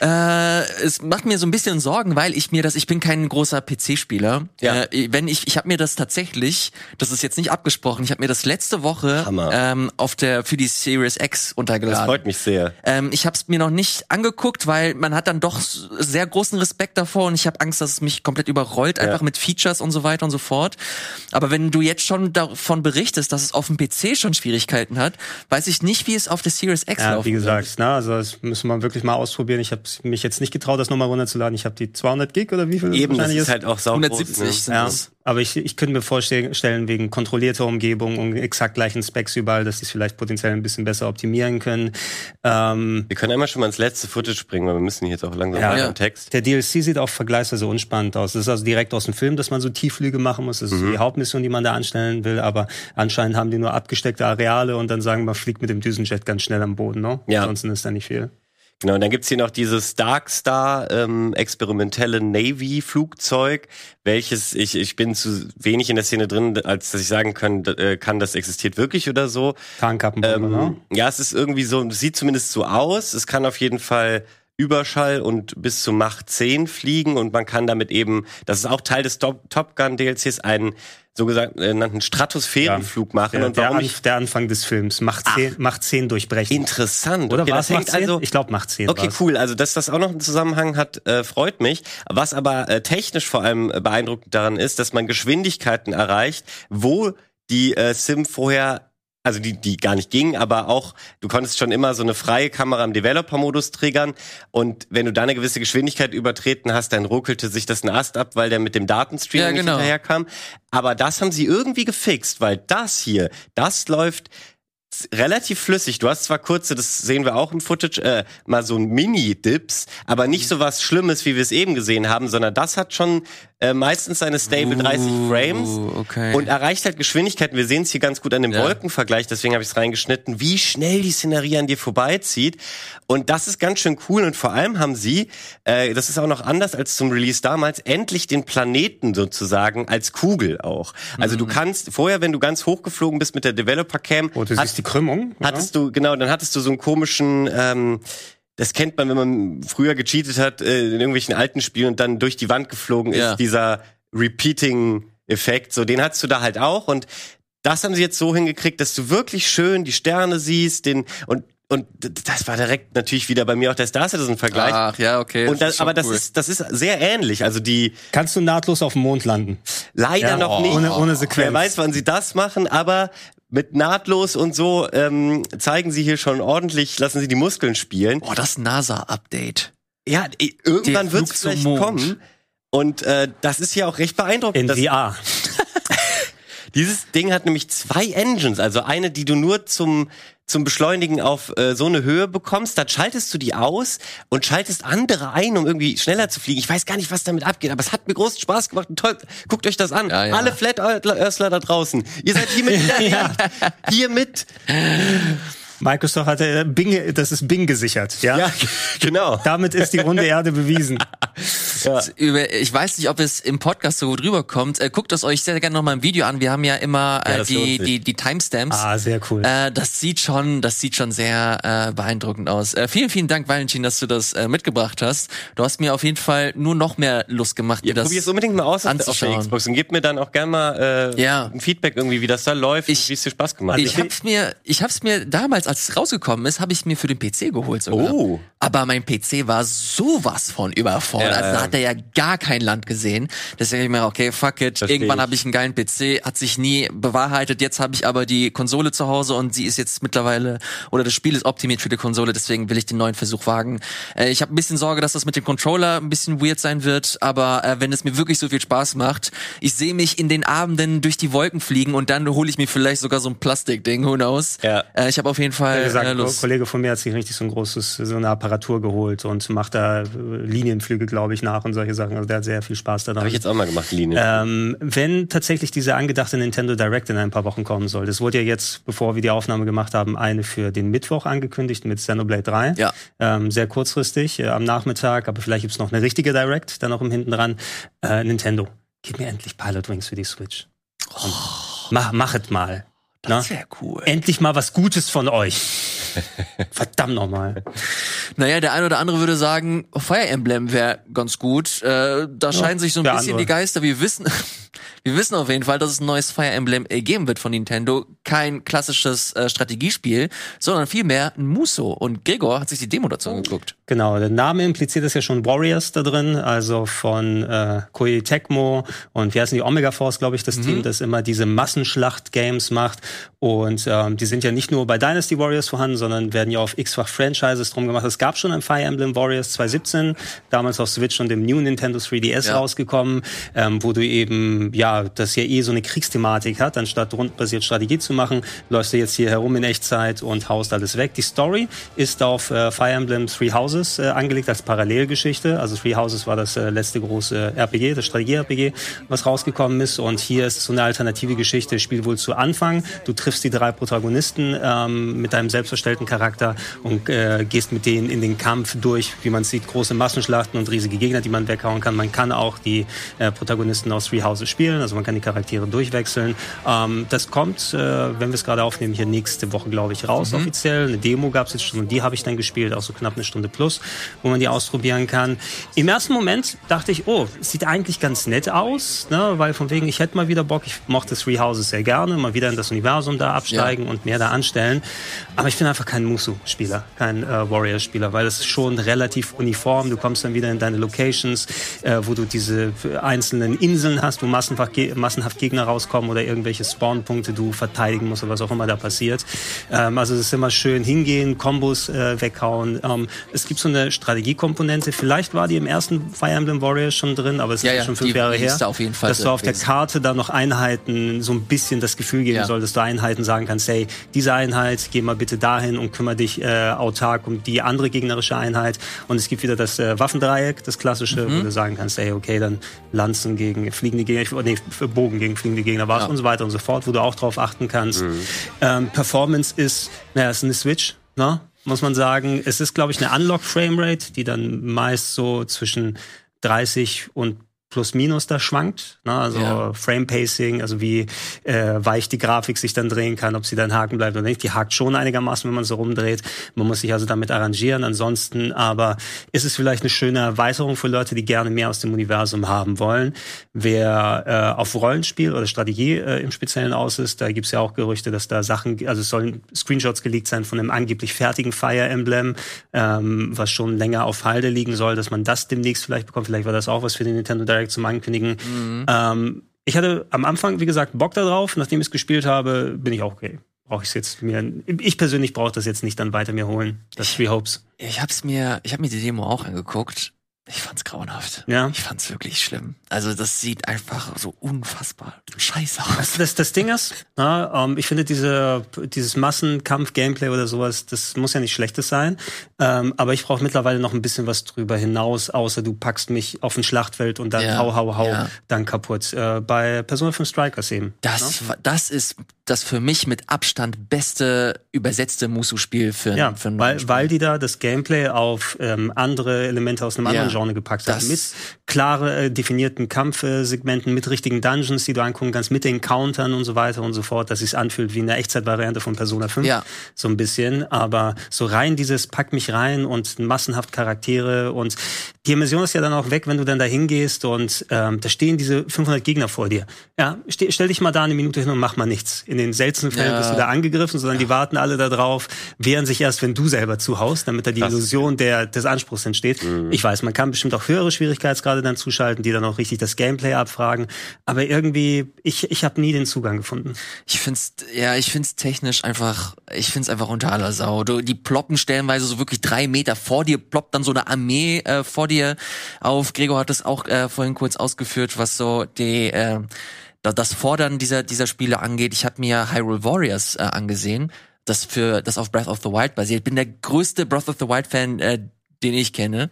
Äh, es macht mir so ein bisschen Sorgen, weil ich mir das, ich bin kein großer PC-Spieler. Ja. Äh, wenn ich, ich habe mir das tatsächlich, das ist jetzt nicht abgesprochen, ich habe mir das letzte Woche Hammer. ähm, auf der für die Series X das untergeladen. freut mich sehr. Ähm, ich habe es mir noch nicht angeguckt, weil man hat dann doch sehr großen Respekt davor und ich habe Angst, dass es mich komplett überrollt, einfach mit Features und so weiter und so fort. Aber wenn du jetzt schon davon berichtest, dass es auf dem PC schon Schwierigkeiten hat, weiß ich nicht, wie es auf der Series X Ja, laufen wie wird. gesagt, na, also das müssen wir wirklich mal ausprobieren. Ich habe mich jetzt nicht getraut, das nochmal runterzuladen. Ich habe die 200 Gig oder wie viel Eben, das wahrscheinlich ist halt auch sau 170 groß, sind ne? Ja, aber ich, ich könnte mir vorstellen, wegen kontrollierter Umgebung und exakt gleichen Specs überall, dass die es vielleicht potenziell ein bisschen besser optimieren können. Ähm, Wir können einmal schon mal ins letzte Footage bringen, weil wir müssen jetzt auch langsam Ja. weiter Ja. im Text. der DLC sieht auch vergleichsweise unspannend aus. Das ist also direkt aus dem Film, dass man so Tiefflüge machen muss. Das ist Mhm. die Hauptmission, die man da anstellen will. Aber anscheinend haben die nur abgesteckte Areale und dann sagen, man fliegt mit dem Düsenjet ganz schnell am Boden. Ne? Ja. Ansonsten ist da nicht viel. Genau, und dann gibt's hier noch dieses Darkstar ähm, experimentelle Navy-Flugzeug, welches ich, ich bin zu wenig in der Szene drin, als dass ich sagen kann, äh, kann das existiert wirklich oder so. Tarnkappenbombe, ne? Ähm, ja, es ist irgendwie so, es sieht zumindest so aus. Es kann auf jeden Fall Überschall und bis zu Macht 10 fliegen und man kann damit eben, das ist auch Teil des Top, Top Gun DLCs, einen so gesagt äh, Stratosphärenflug machen. Der, und der, warum An, ich der Anfang des Films. Macht 10, macht 10 durchbrechen. interessant. Oder okay, war das es Macht hängt 10? also ich glaube, Macht 10 Okay, war's. cool. Also, dass das auch noch einen Zusammenhang hat, äh, freut mich. Was aber äh, technisch vor allem äh, beeindruckend daran ist, dass man Geschwindigkeiten erreicht, wo die äh, Sim vorher also die, die gar nicht gingen, aber auch, du konntest schon immer so eine freie Kamera im Developer-Modus triggern und wenn du da eine gewisse Geschwindigkeit übertreten hast, dann ruckelte sich das ein Ast ab, weil der mit dem Datenstream Ja, nicht genau. hinterherkam. Aber das haben sie irgendwie gefixt, weil das hier, das läuft relativ flüssig. Du hast zwar kurze, das sehen wir auch im Footage, äh, mal so ein Mini-Dips, aber nicht so was Schlimmes, wie wir es eben gesehen haben, sondern das hat schon äh, meistens seine stable 30 Frames okay. und erreicht halt Geschwindigkeiten. Wir sehen es hier ganz gut an dem Ja. Wolkenvergleich, deswegen habe ich es reingeschnitten, wie schnell die Szenerie an dir vorbeizieht. Und das ist ganz schön cool. Und vor allem haben sie, äh, das ist auch noch anders als zum Release damals, endlich den Planeten sozusagen als Kugel auch. Also Mhm. du kannst, vorher, wenn du ganz hochgeflogen bist mit der Developer Cam, Oh, du siehst die Krümmung. hattest du, genau, dann hattest du so einen komischen, ähm, das kennt man, wenn man früher gecheatet hat äh, in irgendwelchen alten Spielen und dann durch die Wand geflogen ist, Ja. dieser Repeating-Effekt. So, den hattest du da halt auch. Und das haben sie jetzt so hingekriegt, dass du wirklich schön die Sterne siehst, den und und das war direkt natürlich wieder bei mir auch der Star Citizen Vergleich. Ach ja, okay. und das, schon aber das cool. ist das ist sehr ähnlich. Also die Kannst du nahtlos auf dem Mond landen? leider Ja, noch oh, nicht. ohne- ohne Sequenz. Wer weiß, wann sie das machen, aber mit nahtlos und so ähm, zeigen sie hier schon ordentlich, lassen sie die Muskeln spielen. Boah, das NASA-Update. Ja, irgendwann wird es vielleicht kommen. Und äh, das ist ja auch recht beeindruckend. In VR. Dieses Ding hat nämlich zwei Engines, also eine, die du nur zum zum Beschleunigen auf äh, so eine Höhe bekommst, dann schaltest du die aus und schaltest andere ein, um irgendwie schneller zu fliegen. Ich weiß gar nicht, was damit abgeht, aber es hat mir großen Spaß gemacht. Und toll, guckt euch das an. Ja, ja. Alle Flat Earthler da draußen. Ihr seid hiermit ja. hiermit. Microsoft hatte Bing, das ist Bing gesichert, ja? Ja, genau. Damit ist die runde Erde bewiesen. Ja. Ich weiß nicht, ob es im Podcast so gut rüberkommt. Äh, guckt es euch sehr gerne noch mal im Video an. Wir haben ja immer Ja, äh, das die, die, die Timestamps. Ah, sehr cool. Äh, das sieht schon, das sieht schon sehr äh, beeindruckend aus. Äh, vielen, vielen Dank, Valentin, dass du das äh, mitgebracht hast. Du hast mir auf jeden Fall nur noch mehr Lust gemacht, dir Ja, das Probier es unbedingt mal aus auf der-. Xbox und gib mir dann auch gerne mal äh, Ja. ein Feedback irgendwie, wie das da läuft Ich- und wie es dir Spaß gemacht Ich hat. hab's mir, ich hab's mir damals, als es rausgekommen ist, habe ich mir für den PC geholt sogar. Oh. Aber mein PC war sowas von überfordert. Ja, also, da hat er ja gar kein Land gesehen. Deswegen hab ich mir, okay, fuck it. Versteh Irgendwann habe ich einen geilen PC, hat sich nie bewahrheitet. Jetzt habe ich aber die Konsole zu Hause und sie ist jetzt mittlerweile, oder das Spiel ist optimiert für die Konsole, deswegen will ich den neuen Versuch wagen. Äh, ich habe ein bisschen Sorge, dass das mit dem Controller ein bisschen weird sein wird, aber äh, wenn es mir wirklich so viel Spaß macht, ich sehe mich in den Abenden durch die Wolken fliegen und dann hole ich mir vielleicht sogar so ein Plastikding, who knows. Ja. Äh, ich habe auf jeden Fall Wie gesagt, ein Lust. Kollege von mir hat sich richtig so ein großes, so eine Apparatur geholt und macht da äh, Linienflüge, glaube ich, nach und solche Sachen. Also der hat sehr viel Spaß daran. Habe ich jetzt auch mal gemacht, die Linie. Ähm, wenn tatsächlich diese angedachte Nintendo Direct in ein paar Wochen kommen soll, das wurde ja jetzt, bevor wir die Aufnahme gemacht haben, eine für den Mittwoch angekündigt mit Xenoblade 3. Ja. Ähm, sehr kurzfristig äh, am Nachmittag, aber vielleicht gibt's noch eine richtige Direct, dann noch im Hinten dran. Äh, Nintendo, gib mir endlich Pilot Wings für die Switch. Und mach, machet mal. Das wäre cool. Endlich mal was Gutes von euch. Verdammt nochmal. Naja, der eine oder andere würde sagen, Fire Emblem wäre ganz gut. Äh, da scheinen sich so ein bisschen andere. die Geister. Wir wissen, wir wissen auf jeden Fall, dass es ein neues Fire Emblem äh, geben wird von Nintendo. Kein klassisches äh, Strategiespiel, sondern vielmehr ein Muso. Und Gregor hat sich die Demo dazu angeguckt. Genau, der Name impliziert es ja schon Warriors da drin, also von äh, Koei Tecmo und wie heißen die Omega Force, glaube ich, das Team, das immer diese Massenschlacht-Games macht. Und ähm, die sind ja nicht nur bei Dynasty Warriors vorhanden, sondern werden ja auf x-fach Franchises drum gemacht. Es gab schon ein Fire Emblem Warriors 2017, damals auf Switch und dem New Nintendo 3DS Ja. rausgekommen, ähm, wo du eben, ja, das ja eh so eine Kriegsthematik hat, anstatt rundbasiert Strategie zu machen, läufst du jetzt hier herum in Echtzeit und haust alles weg. Die Story ist auf äh, Fire Emblem Three Houses äh, angelegt als Parallelgeschichte. Also Three Houses war das äh, letzte große RPG, das Strategie-RPG, was rausgekommen ist. Und hier ist so eine alternative Geschichte, spielt wohl zu Anfang. Du triffst die drei Protagonisten ähm, mit deinem selbstverstellten Charakter und äh, gehst mit denen in den Kampf durch. Wie man sieht, große Massenschlachten und riesige Gegner, die man weghauen kann. Man kann auch die äh, Protagonisten aus Three Houses spielen, also man kann die Charaktere durchwechseln. Ähm, das kommt, äh, wenn wir es gerade aufnehmen, hier nächste Woche, glaube ich, raus offiziell. Eine Demo gab es jetzt schon und die habe ich dann gespielt, auch so knapp eine Stunde plus, wo man die ausprobieren kann. Im ersten Moment dachte ich, oh, sieht eigentlich ganz nett aus, ne? weil von wegen, ich hätte mal wieder Bock, ich mochte Three Houses sehr gerne, mal wieder in das Universum da absteigen und mehr da anstellen. Aber ich bin einfach kein Musu-Spieler, kein äh, Warrior-Spieler, weil es ist schon relativ uniform. Du kommst dann wieder in deine Locations, äh, wo du diese einzelnen Inseln hast, wo massenhaft, massenhaft Gegner rauskommen oder irgendwelche Spawnpunkte du verteidigen musst oder was auch immer da passiert. Ähm, also es ist immer schön hingehen, Kombos äh, weghauen. Ähm, es gibt so eine Strategiekomponente. Vielleicht war die im ersten Fire Emblem Warriors schon drin, aber es Ja, ist ja, schon fünf Jahre her. da auf jeden Fall dass du auf der. Karte da noch Einheiten so ein bisschen das Gefühl geben Ja. soll, dass du Einheiten sagen kannst, hey, diese Einheit, geh mal bitte dahin und kümmere dich äh, autark um die andere gegnerische Einheit. Und es gibt wieder das äh, Waffendreieck, das klassische, Mhm. wo du sagen kannst, hey, okay, dann Lanzen gegen fliegende Gegner, nee, Bogen gegen fliegende Gegner war Ja. und so weiter und so fort, wo du auch drauf achten kannst. Mhm. Ähm, Performance ist, naja, es ist eine Switch, ne? muss man sagen. Es ist, glaube ich, eine Unlock-Framerate, die dann meist so zwischen 30 und plus minus da schwankt. Ne? Also Ja. Frame Pacing, also wie äh, weich die Grafik sich dann drehen kann, ob sie dann haken bleibt oder nicht. Die hakt schon einigermaßen, wenn man so rumdreht. Man muss sich also damit arrangieren. Ansonsten aber ist es vielleicht eine schöne Erweiterung für Leute, die gerne mehr aus dem Universum haben wollen. Wer äh, auf Rollenspiel oder Strategie äh, im Speziellen aus ist, da gibt's ja auch Gerüchte, dass da Sachen, also es sollen Screenshots geleakt sein von einem angeblich fertigen Fire Emblem, ähm, was schon länger auf Halde liegen soll, dass man das demnächst vielleicht bekommt. Vielleicht war das auch was für den Nintendo Direct zum Ankündigen. Ähm, ich hatte am Anfang, wie gesagt, Bock darauf. Nachdem ich es gespielt habe, bin ich auch okay. Brauche ich es jetzt mir. Ich persönlich brauche das jetzt nicht dann weiter mir holen. Das Three Hopes. Ich hab's mir, ich habe mir die Demo auch angeguckt Ich fand's grauenhaft. Ja. Ich fand's wirklich schlimm. Also das sieht einfach so unfassbar scheiße aus. Das, das, Ding ist, na, ähm, ich finde diese, dieses Massenkampf-Gameplay oder sowas, das muss ja nicht schlechtes sein. Ähm, aber ich brauche mittlerweile noch ein bisschen was drüber hinaus, außer du packst mich auf ein Schlachtfeld und dann Ja, hau, hau, hau, ja. dann kaputt. Äh, bei Persona 5 Strikers eben. Das, wa- das ist das für mich mit Abstand beste übersetzte Musu-Spiel für, Ja, für ein weil, Rollenspiel. weil die da das Gameplay auf ähm, andere Elemente aus einem Ja, anderen Genre gepackt haben. Mit klare äh, definierten Kampfsegmenten, mit richtigen Dungeons, die du angucken kannst, mit den Countern und so weiter und so fort, dass es anfühlt wie eine Echtzeitvariante von Persona 5. Ja. So ein bisschen. Aber so rein dieses pack mich rein und massenhaft Charaktere und die Immersion ist ja dann auch weg, wenn du dann da hingehst und ähm, da stehen diese 500 Gegner vor dir. Ja, ste stell dich mal da eine Minute hin und mach mal nichts. In den seltensten Fällen Ja. bist du da angegriffen, sondern die warten alle da drauf, wehren sich erst, wenn du selber zuhaust, damit da die Illusion der, des Anspruchs entsteht. Ich weiß, man kann bestimmt auch höhere Schwierigkeitsgrade dann zuschalten, die dann auch richtig das Gameplay abfragen. Aber irgendwie, ich, ich habe nie den Zugang gefunden. Ich find's, ja, ich find's technisch einfach, ich find's einfach unter aller Sau. Du, die ploppen stellenweise so wirklich drei Meter vor dir, ploppt dann so eine Armee äh, vor dir auf. Gregor hat es auch äh, vorhin kurz ausgeführt, was so die, äh, da- das Fordern dieser, dieser Spiele angeht. Ich habe mir Hyrule Warriors äh, angesehen, das für, das auf Breath of the Wild basiert. Bin der größte Breath of the Wild Fan, äh, den ich kenne.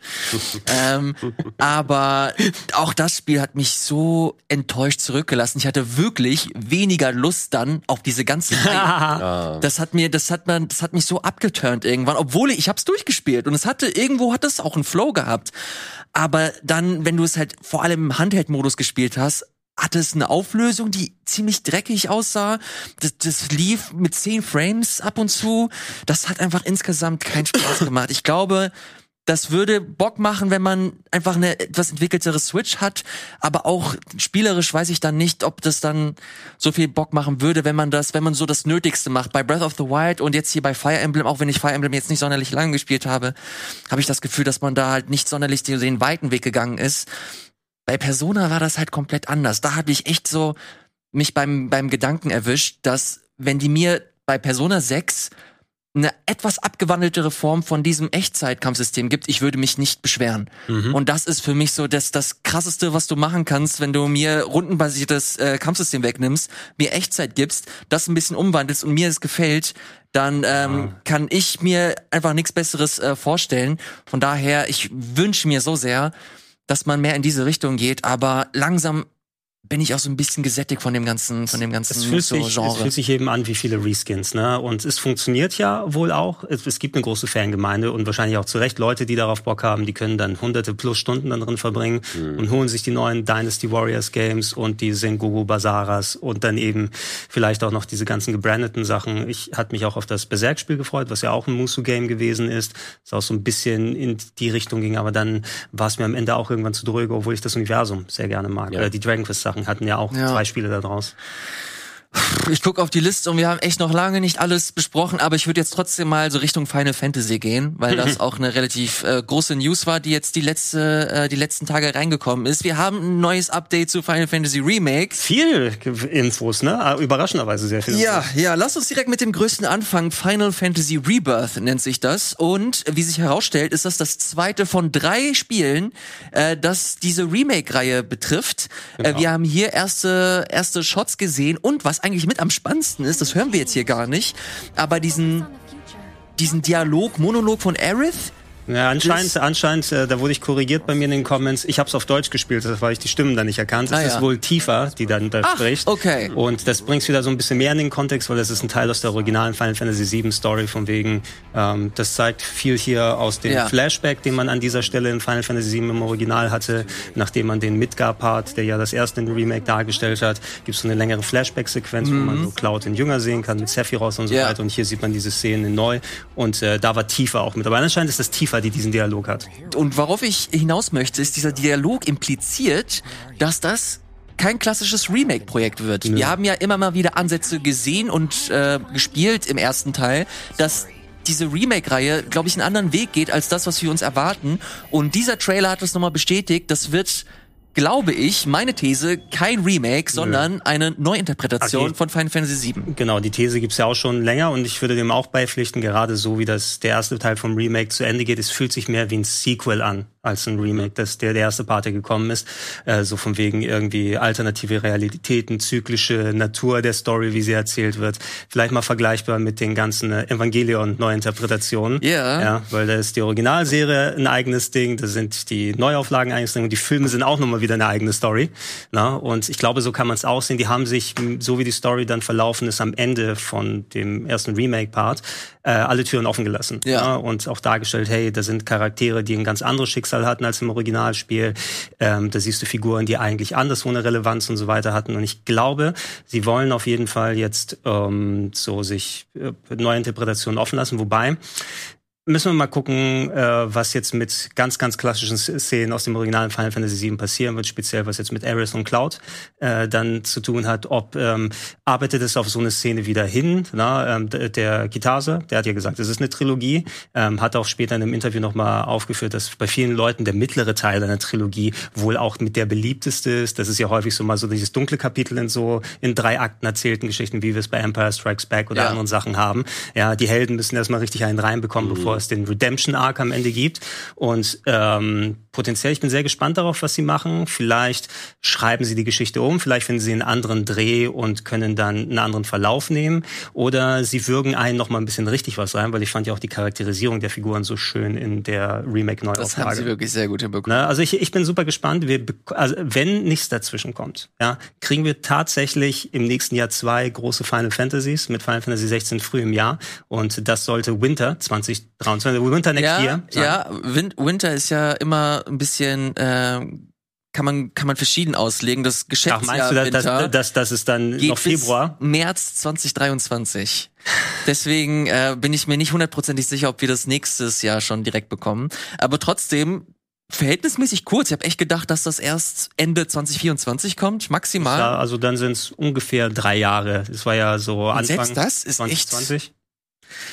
ähm, aber auch das Spiel hat mich so enttäuscht zurückgelassen. Ich hatte wirklich weniger Lust dann auf diese ganze Reihe. Das hat mir, das hat man, das hat mich so abgeturnt irgendwann, obwohl ich, ich hab's durchgespielt und es hatte irgendwo hat es auch einen Flow gehabt. Aber dann, wenn du es halt vor allem im Handheld-Modus gespielt hast, hatte es eine Auflösung, die ziemlich dreckig aussah. Das, das lief mit 10 Frames ab und zu. Das hat einfach insgesamt keinen Spaß gemacht. Ich glaube, das würde Bock machen, wenn man einfach eine etwas entwickeltere Switch hat, aber auch spielerisch weiß ich dann nicht, ob das dann so viel Bock machen würde, wenn man das, wenn man so das Nötigste macht. Bei Breath of the Wild und jetzt hier bei Fire Emblem, auch wenn ich Fire Emblem jetzt nicht sonderlich lange gespielt habe, habe ich das Gefühl, dass man da halt nicht sonderlich den weiten Weg gegangen ist. Bei Persona war das halt komplett anders. Da habe ich echt so mich beim, beim Gedanken erwischt, dass wenn die mir bei Persona 6 eine etwas abgewandeltere Form von diesem Echtzeitkampfsystem gibt, ich würde mich nicht beschweren. Und das ist für mich so das, das krasseste, was du machen kannst, wenn du mir rundenbasiertes äh, Kampfsystem wegnimmst, mir Echtzeit gibst, das ein bisschen umwandelst und mir es gefällt, dann ähm, kann ich mir einfach nichts Besseres äh, vorstellen. Von daher, ich wünsche mir so sehr, dass man mehr in diese Richtung geht, aber langsam bin ich auch so ein bisschen gesättigt von dem ganzen, von dem ganzen Es fühlt, so sich, es Genre. fühlt sich eben an wie viele Reskins, ne? Und es funktioniert ja wohl auch. Es, es gibt eine große Fangemeinde und wahrscheinlich auch zu Recht Leute, die darauf Bock haben, die können dann hunderte plus Stunden dann drin verbringen und holen sich die neuen Dynasty Warriors Games und die Sengoku Bazaras und dann eben vielleicht auch noch diese ganzen gebrandeten Sachen. Ich hatte mich auch auf das Berserk-Spiel gefreut, was ja auch ein Musu-Game gewesen ist, das auch so ein bisschen in die Richtung ging, aber dann war es mir am Ende auch irgendwann zu dröge, obwohl ich das Universum sehr gerne mag. Ja. Oder die Dragon Quest Sachen hatten ja auch Ja. zwei Spiele da draus. Ich gucke auf die Liste und wir haben echt noch lange nicht alles besprochen, aber ich würde jetzt trotzdem mal so Richtung Final Fantasy gehen, weil das auch eine relativ äh, große News war, die jetzt die letzte, äh, die letzten Tage reingekommen ist. Wir haben ein neues Update zu Final Fantasy Remake. Viel Infos, ne? Ah, Überraschenderweise sehr viel. Ja, ja, lass uns direkt mit dem größten anfangen. Final Fantasy Rebirth nennt sich das. Und wie sich herausstellt, ist das das zweite von drei Spielen, äh, das diese Remake-Reihe betrifft. Äh, wir haben hier erste, erste Shots gesehen. Und was eigentlich mit am spannendsten ist, das hören wir jetzt hier gar nicht, aber diesen, diesen Dialog, Monolog von Aerith, Ja, anscheinend, anscheinend, äh, da wurde ich korrigiert bei mir in den Comments. Ich habe es auf Deutsch gespielt, das weil ich die Stimmen dann nicht erkannt. Es Ah, ist ja. wohl Tifa, die dann da Ach, spricht. okay. Und das bringt wieder so ein bisschen mehr in den Kontext, weil das ist ein Teil aus der originalen Final Fantasy VII Story von wegen. Ähm, das zeigt viel hier aus dem Ja. Flashback, den man an dieser Stelle in Final Fantasy VII im Original hatte, nachdem man den Midgar-Part, der ja das erste in Remake dargestellt hat, gibt es so eine längere Flashback-Sequenz, wo man so Cloud in Jünger sehen kann mit Sephiroth und so Mhm. Ja. weiter. Und hier sieht man diese Szene neu. Und äh, da war Tifa auch mit. Aber anscheinend ist das Tifa, die diesen Dialog hat. Und worauf ich hinaus möchte, ist, dieser Dialog impliziert, dass das kein klassisches Remake-Projekt wird. Wir haben ja immer mal wieder Ansätze gesehen und äh, gespielt im ersten Teil, dass diese Remake-Reihe, glaube ich, einen anderen Weg geht als das, was wir uns erwarten. Und dieser Trailer hat das nochmal bestätigt. Das wird, glaube ich, meine These, kein Remake, sondern eine Neuinterpretation Okay. von Final Fantasy VII. Genau, die These gibt's ja auch schon länger und ich würde dem auch beipflichten, gerade so wie das der erste Teil vom Remake zu Ende geht, es fühlt sich mehr wie ein Sequel an als ein Remake, das der, der erste Part, der gekommen ist. Äh, so von wegen irgendwie alternative Realitäten, zyklische Natur der Story, wie sie erzählt wird. Vielleicht mal vergleichbar mit den ganzen äh, Evangelion-Neuinterpretationen. Ja. Ja, weil da ist die Originalserie ein eigenes Ding, da sind die Neuauflagen ein eigenes Ding und die Filme sind auch nochmal wieder eine eigene Story. Na? Und ich glaube, so kann man es auch sehen. Die haben sich, so wie die Story dann verlaufen ist, am Ende von dem ersten Remake-Part, äh, alle Türen offen gelassen. Ja. Na? Und auch dargestellt, hey, da sind Charaktere, die ein ganz anderes Schicksal hatten als im Originalspiel. Ähm, da siehst du Figuren, die eigentlich anderswo eine Relevanz und so weiter hatten. Und ich glaube, sie wollen auf jeden Fall jetzt ähm, so sich äh, neue Interpretationen offen lassen. Wobei, Müssen wir mal gucken, äh, was jetzt mit ganz, ganz klassischen Szenen aus dem originalen Final Fantasy VII passieren wird, speziell was jetzt mit Aerith und Cloud äh, dann zu tun hat. Ob ähm, arbeitet es auf so eine Szene wieder hin? Na, ähm, der Kitase, der hat ja gesagt, es ist eine Trilogie, ähm, hat auch später in einem Interview nochmal aufgeführt, dass bei vielen Leuten der mittlere Teil einer Trilogie wohl auch mit der beliebteste ist. Das ist ja häufig so mal so dieses dunkle Kapitel in so in drei Akten erzählten Geschichten, wie wir es bei Empire Strikes Back oder Ja. anderen Sachen haben. Ja, die Helden müssen erstmal richtig einen reinbekommen, bevor es den Redemption Arc am Ende gibt. Und ähm, potenziell, ich bin sehr gespannt darauf, was sie machen. Vielleicht schreiben sie die Geschichte um, vielleicht finden sie einen anderen Dreh und können dann einen anderen Verlauf nehmen. Oder sie würgen einen noch mal ein bisschen richtig was rein, weil ich fand ja auch die Charakterisierung der Figuren so schön in der Remake-Neuauflage. Das haben sie wirklich sehr gut hinbekommen. Ne? Also ich, ich bin super gespannt. Wir, also wenn nichts dazwischen kommt, ja, kriegen wir tatsächlich im nächsten Jahr zwei große Final Fantasies mit Final Fantasy 16 früh im Jahr und das sollte Winter 2023, Winter next ja, year. sein. ja, Win Winter ist ja immer ein bisschen, äh, kann man kann man verschieden auslegen. Das Ach, Geschäftsjahr meinst du, dass, Winter dass, dass, dass es dann noch Februar? März 2023. Deswegen äh, bin ich mir nicht hundertprozentig sicher, ob wir das nächstes Jahr schon direkt bekommen. Aber trotzdem verhältnismäßig kurz. Ich habe echt gedacht, dass das erst Ende 2024 kommt, maximal. Ja, also dann sind es ungefähr drei Jahre. Das war ja so Anfang selbst das ist 2020.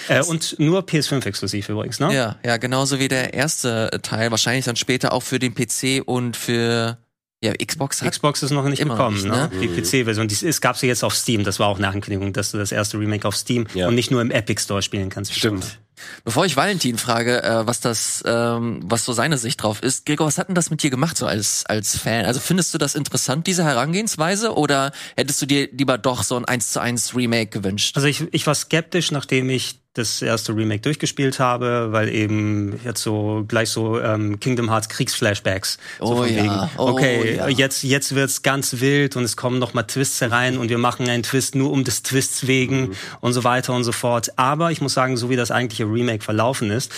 Äh, und nur PS5 exklusiv übrigens, ne? Ja, ja, genauso wie der erste Teil. Wahrscheinlich dann später auch für den PC und für ja, Xbox hat. Xbox ist noch nicht gekommen, nicht, ne? ne? Die PC-Version. Die- Es gab sie jetzt auf Steam. Das war auch eine Ankündigung, dass du das erste Remake auf Steam Ja. und nicht nur im Epic Store spielen kannst. Stimmt. Bevor ich Valentin frage, äh, was das, ähm, was so seine Sicht drauf ist, Gregor, was hat denn das mit dir gemacht so als als Fan? Also findest du das interessant diese Herangehensweise oder hättest du dir lieber doch so ein 1 zu 1 Remake gewünscht? Also ich, ich war skeptisch, nachdem ich das erste Remake durchgespielt habe, weil eben jetzt so gleich so ähm, Kingdom Hearts Kriegsflashbacks. So Oh von ja, wegen, oh okay, ja. jetzt jetzt wird's ganz wild und es kommen noch mal Twists herein und wir machen einen Twist nur um des Twists wegen Mhm. und so weiter und so fort. Aber ich muss sagen, so wie das eigentliche Remake verlaufen ist,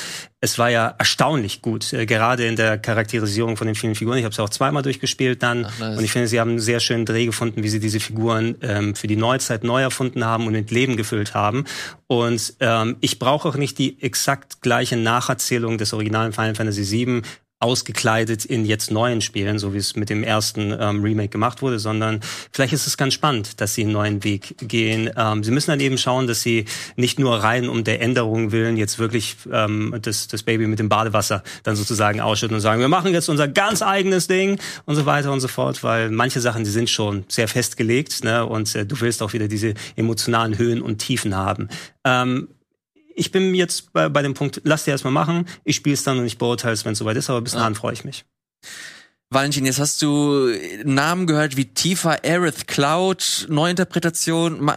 es war ja erstaunlich gut, äh, gerade in der Charakterisierung von den vielen Figuren. Ich habe es auch zweimal durchgespielt dann Ach, nice. und ich finde, sie haben einen sehr schönen Dreh gefunden, wie sie diese Figuren ähm, für die Neuzeit neu erfunden haben und mit Leben gefüllt haben. Und ähm, ich brauche auch nicht die exakt gleiche Nacherzählung des originalen Final Fantasy VII ausgekleidet in jetzt neuen Spielen, so wie es mit dem ersten ähm, Remake gemacht wurde, sondern vielleicht ist es ganz spannend, dass sie einen neuen Weg gehen. Ähm, sie müssen dann eben schauen, dass sie nicht nur rein um der Änderung willen jetzt wirklich ähm, das, das Baby mit dem Badewasser dann sozusagen ausschütten und sagen, wir machen jetzt unser ganz eigenes Ding und so weiter und so fort, weil manche Sachen, die sind schon sehr festgelegt ne? und äh, du willst auch wieder diese emotionalen Höhen und Tiefen haben. Ähm, ich bin jetzt bei, bei dem Punkt, lass dir erstmal machen, ich spiele es dann und ich beurteile es, wenn es soweit ist, aber bis dahin freue ich mich. Valentin, jetzt hast du Namen gehört wie Tifa, Aerith, Cloud, Neuinterpretation. Äh,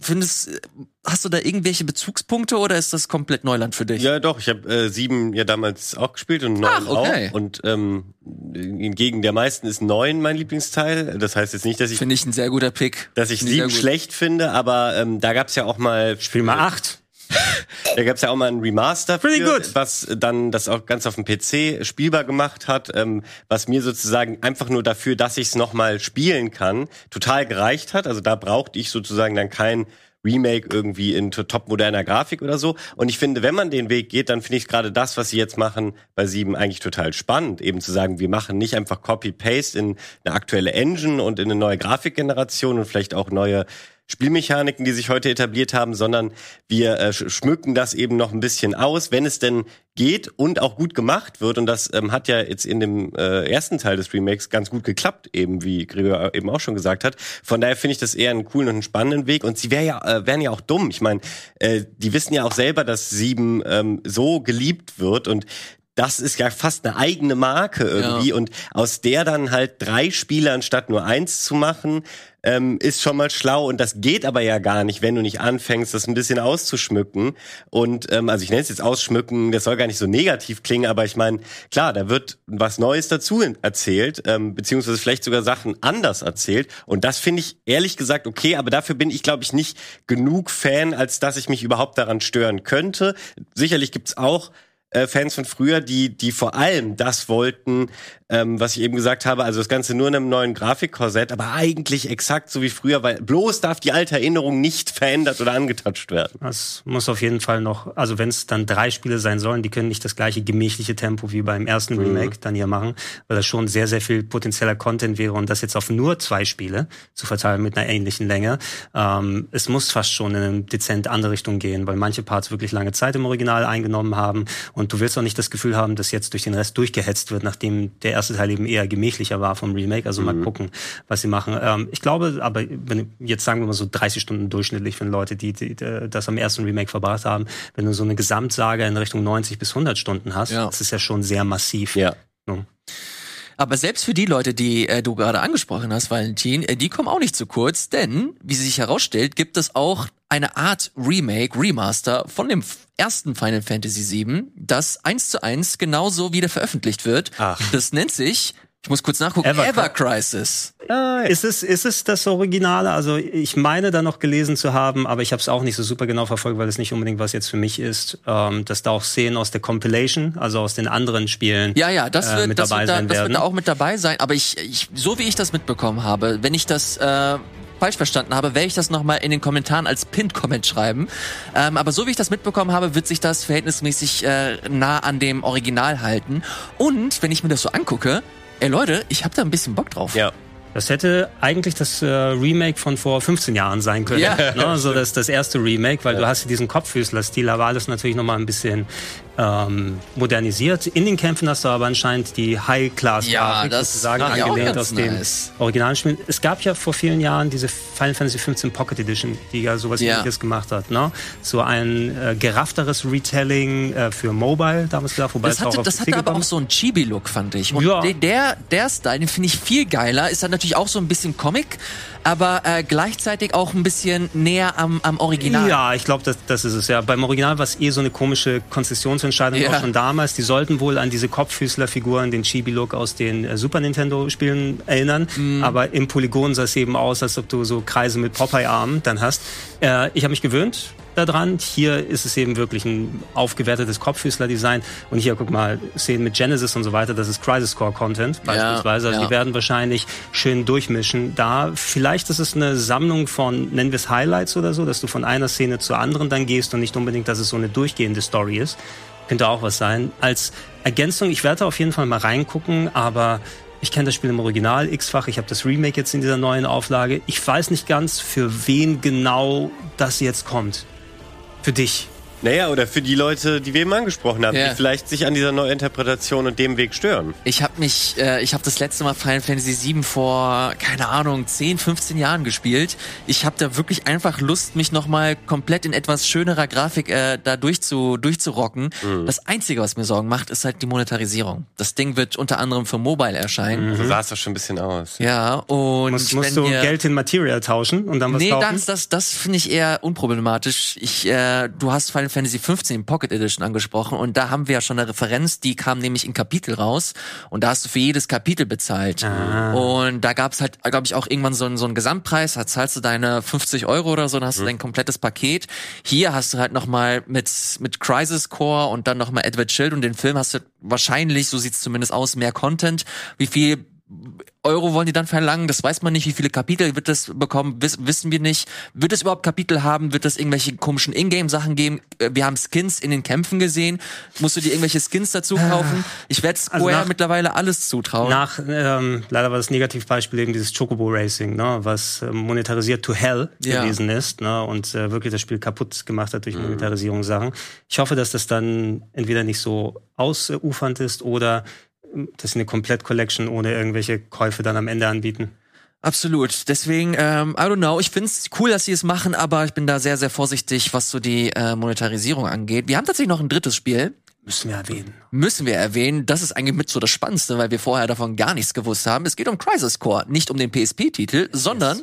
Findest, hast du da irgendwelche Bezugspunkte oder ist das komplett Neuland für dich? Ja, doch. Ich habe äh, sieben ja damals auch gespielt und neun Ach, okay. auch. Und ähm, hingegen der meisten ist neun mein Lieblingsteil. Das heißt jetzt nicht, dass ich, Finde ich ein sehr guter Pick. dass ich sieben schlecht finde, aber ähm, da gab's ja auch mal Spiel mal acht. Da gab's ja auch mal ein Remaster, Pretty für, good. was dann das auch ganz auf dem PC spielbar gemacht hat, ähm, was mir sozusagen einfach nur dafür, dass ich es nochmal spielen kann, total gereicht hat. Also da brauchte ich sozusagen dann kein Remake irgendwie in to- top moderner Grafik oder so. Und ich finde, wenn man den Weg geht, dann finde ich gerade das, was sie jetzt machen bei 7 eigentlich total spannend. Eben zu sagen, wir machen nicht einfach Copy-Paste in eine aktuelle Engine und in eine neue Grafikgeneration und vielleicht auch neue Spielmechaniken, die sich heute etabliert haben, sondern wir äh, sch- schmücken das eben noch ein bisschen aus, wenn es denn geht und auch gut gemacht wird. Und das ähm, hat ja jetzt in dem äh, ersten Teil des Remakes ganz gut geklappt, eben wie Gregor eben auch schon gesagt hat. Von daher finde ich das eher einen coolen und einen spannenden Weg. Und sie wär ja, äh, wären ja auch dumm. Ich meine, äh, die wissen ja auch selber, dass sieben ähm, so geliebt wird und das ist ja fast eine eigene Marke irgendwie. Ja. Und aus der dann halt drei Spiele anstatt nur eins zu machen, ähm, ist schon mal schlau und das geht aber ja gar nicht, wenn du nicht anfängst, das ein bisschen auszuschmücken. Und ähm, also ich nenne es jetzt ausschmücken, das soll gar nicht so negativ klingen, aber ich meine, klar, da wird was Neues dazu erzählt, ähm, beziehungsweise vielleicht sogar Sachen anders erzählt. Und das finde ich ehrlich gesagt okay, aber dafür bin ich, glaube ich, nicht genug Fan, als dass ich mich überhaupt daran stören könnte. Sicherlich gibt's auch Fans von früher, die, die vor allem das wollten, ähm, was ich eben gesagt habe, also das Ganze nur in einem neuen Grafikkorsett, aber eigentlich exakt so wie früher, weil bloß darf die alte Erinnerung nicht verändert oder angetatscht werden. Das muss auf jeden Fall noch, also wenn es dann drei Spiele sein sollen, die können nicht das gleiche gemächliche Tempo wie beim ersten Mhm. Remake dann hier machen, weil das schon sehr, sehr viel potenzieller Content wäre und das jetzt auf nur zwei Spiele zu verteilen mit einer ähnlichen Länge. Ähm, es muss fast schon in eine dezent andere Richtung gehen, weil manche Parts wirklich lange Zeit im Original eingenommen haben und du willst auch nicht das Gefühl haben, dass jetzt durch den Rest durchgehetzt wird, nachdem der erste Teil eben eher gemächlicher war vom Remake. Also mal gucken, was sie machen. Ähm, ich glaube, aber wenn, jetzt sagen wir mal so 30 Stunden durchschnittlich für Leute, die, die, die das am ersten Remake verbracht haben, wenn du so eine Gesamtsage in Richtung 90 bis 100 Stunden hast, Ja. das ist ja schon sehr massiv. Ja. Ne? Aber selbst für die Leute, die äh, du gerade angesprochen hast, Valentin, äh, die kommen auch nicht zu kurz, denn, wie sich herausstellt, gibt es auch eine Art Remake, Remaster von dem ersten Final Fantasy VII, das eins zu eins genauso wieder veröffentlicht wird. Ach. Das nennt sich, ich muss kurz nachgucken, Ever- Ever, Crisis. Ist es, ist es das Originale? Also ich meine da noch gelesen zu haben, aber ich habe es auch nicht so super genau verfolgt, weil es nicht unbedingt was jetzt für mich ist, ähm, dass da auch Szenen aus der Compilation, also aus den anderen Spielen, Ja, ja, das äh, wird, mit das, dabei wird da, sein das wird werden. da auch mit dabei sein. Aber ich, ich, so wie ich das mitbekommen habe, wenn ich das äh, falsch verstanden habe, werde ich das nochmal in den Kommentaren als Pinned-Comment schreiben. Ähm, aber so wie ich das mitbekommen habe, wird sich das verhältnismäßig äh, nah an dem Original halten. Und wenn ich mir das so angucke, ey Leute, ich habe da ein bisschen Bock drauf. Ja. Das hätte eigentlich das äh, Remake von vor 15 Jahren sein können. Ja. ne? So das, das erste Remake, weil du hast ja diesen Kopffüßler-Stil, aber alles natürlich nochmal ein bisschen ähm, modernisiert. In den Kämpfen hast du aber anscheinend die High-Class-Grafik Ja, sozusagen auch angelehnt aus nice. originalen Spielen. Es gab ja vor vielen Jahren diese Final Fantasy 15 Pocket Edition, die ja sowas Ja. ähnliches gemacht hat. Ne? So ein äh, geraffteres Retelling äh, für Mobile damals gedacht, wobei Das es auch hatte, auf das hatte aber auch so einen Chibi-Look, fand ich. Und Ja. de- der, der Style, den finde ich viel geiler. Ist dann natürlich auch so ein bisschen Comic, aber äh, gleichzeitig auch ein bisschen näher am, am Original. Ja, ich glaube, das, das ist es ja. Beim Original war es eh so eine komische Konzessionsentscheidung Ja. auch schon damals. Die sollten wohl an diese Kopffüßlerfiguren, den Chibi-Look aus den äh, Super Nintendo-Spielen erinnern. Mhm. Aber im Polygon sah es eben aus, als ob du so Kreise mit Popeye-Armen dann hast. Äh, ich habe mich gewöhnt daran. Hier ist es eben wirklich ein aufgewertetes Kopffüßler-Design. Und hier, guck mal, Szenen mit Genesis und so weiter, das ist Crisis Core Content beispielsweise. Also ja. die werden wahrscheinlich schön durchmischen. Da vielleicht ist es eine Sammlung von, nennen wir es Highlights oder so, dass du von einer Szene zur anderen dann gehst und nicht unbedingt, dass es so eine durchgehende Story ist. Könnte auch was sein. Als Ergänzung, ich werde auf jeden Fall mal reingucken, aber ich kenne das Spiel im Original x-fach. Ich habe das Remake jetzt in dieser neuen Auflage. Ich weiß nicht ganz, für wen genau das jetzt kommt. Für dich. Naja, oder für die Leute, die wir eben angesprochen haben, Ja. die vielleicht sich an dieser Neuinterpretation und dem Weg stören. Ich habe mich, äh, ich habe das letzte Mal Final Fantasy VII vor, keine Ahnung, 10, 15 Jahren gespielt. Ich habe da wirklich einfach Lust, mich nochmal komplett in etwas schönerer Grafik äh, da durchzu, durchzurocken. Das Einzige, was mir Sorgen macht, ist halt die Monetarisierung. Das Ding wird unter anderem für Mobile erscheinen. So sah es doch schon ein bisschen aus. Ja, und Musst, wenn musst du ihr- Geld in Material tauschen und dann was Nee, kaufen? das, das, das finde ich eher unproblematisch. Ich, äh, du hast Final Fantasy 15 Pocket Edition angesprochen und da haben wir ja schon eine Referenz, die kam nämlich in Kapitel raus und da hast du für jedes Kapitel bezahlt. Und da gab's halt, glaube ich, auch irgendwann so einen, so einen Gesamtpreis, da zahlst du deine 50 Euro oder so, dann hast du dein komplettes Paket. Hier hast du halt nochmal mit, mit Crisis Core und dann nochmal Edward Shield und den Film hast du wahrscheinlich, so sieht's zumindest aus, mehr Content. Wie viel Euro wollen die dann verlangen? Das weiß man nicht. Wie viele Kapitel wird das bekommen? Wiss, wissen wir nicht. Wird es überhaupt Kapitel haben? Wird es irgendwelche komischen Ingame-Sachen geben? Äh, Wir haben Skins in den Kämpfen gesehen. Musst du dir irgendwelche Skins dazu kaufen? Ich werde Square Also nach- mittlerweile alles zutrauen. Nach, ähm, leider war das Negativbeispiel eben dieses Chocobo Racing, ne, was äh, monetarisiert to hell Ja. gewesen ist ne, und äh, wirklich das Spiel kaputt gemacht hat durch Monetarisierungssachen. Ich hoffe, dass das dann entweder nicht so ausufernd ist oder dass sie eine Komplett-Collection ohne irgendwelche Käufe dann am Ende anbieten. Absolut. Deswegen, ähm, I don't know. Ich find's cool, dass sie es machen, aber ich bin da sehr, sehr vorsichtig, was so die äh, Monetarisierung angeht. Wir haben tatsächlich noch ein drittes Spiel. Müssen wir erwähnen. müssen wir erwähnen, das ist eigentlich mit so das Spannendste, weil wir vorher davon gar nichts gewusst haben. Es geht um Crisis Core, nicht um den PSP-Titel, sondern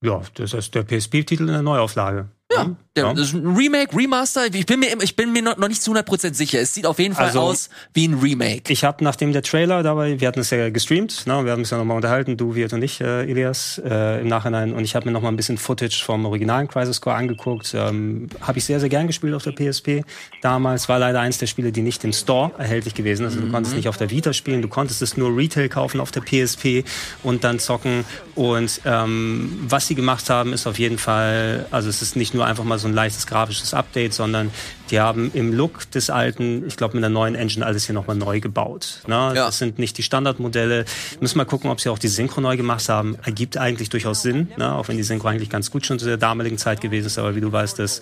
Ja, das ist der PSP-Titel in der Neuauflage. Ja, der, Ja. das ist ein Remake, Remaster. Ich bin mir, ich bin mir noch nicht zu 100% sicher. Es sieht auf jeden Fall Also- aus wie ein Remake. Ich habe nachdem der Trailer dabei, wir hatten es ja gestreamt, ne, wir haben uns ja nochmal unterhalten, du, Wirt und ich, äh, Elias, äh, im Nachhinein. Und ich habe mir nochmal ein bisschen Footage vom originalen Crisis Core angeguckt. Ähm, habe ich sehr, sehr gern gespielt auf der PSP. Damals war leider eins der Spiele, die nicht im Store erhältlich gewesen. Also du konntest nicht auf der Vita spielen, du konntest es nur Retail kaufen auf der PSP und dann zocken. Und ähm, was sie gemacht haben, ist auf jeden Fall, also es ist nicht nur einfach mal so ein leichtes grafisches Update, sondern die haben im Look des alten, ich glaube mit einer neuen Engine alles hier nochmal neu gebaut. Ne? Ja. Das sind nicht die Standardmodelle. Müssen mal gucken, ob sie auch die Synchro neu gemacht haben. Ergibt eigentlich durchaus Sinn, ne? auch wenn die Synchro eigentlich ganz gut schon zu der damaligen Zeit gewesen ist. Aber wie du weißt, dass,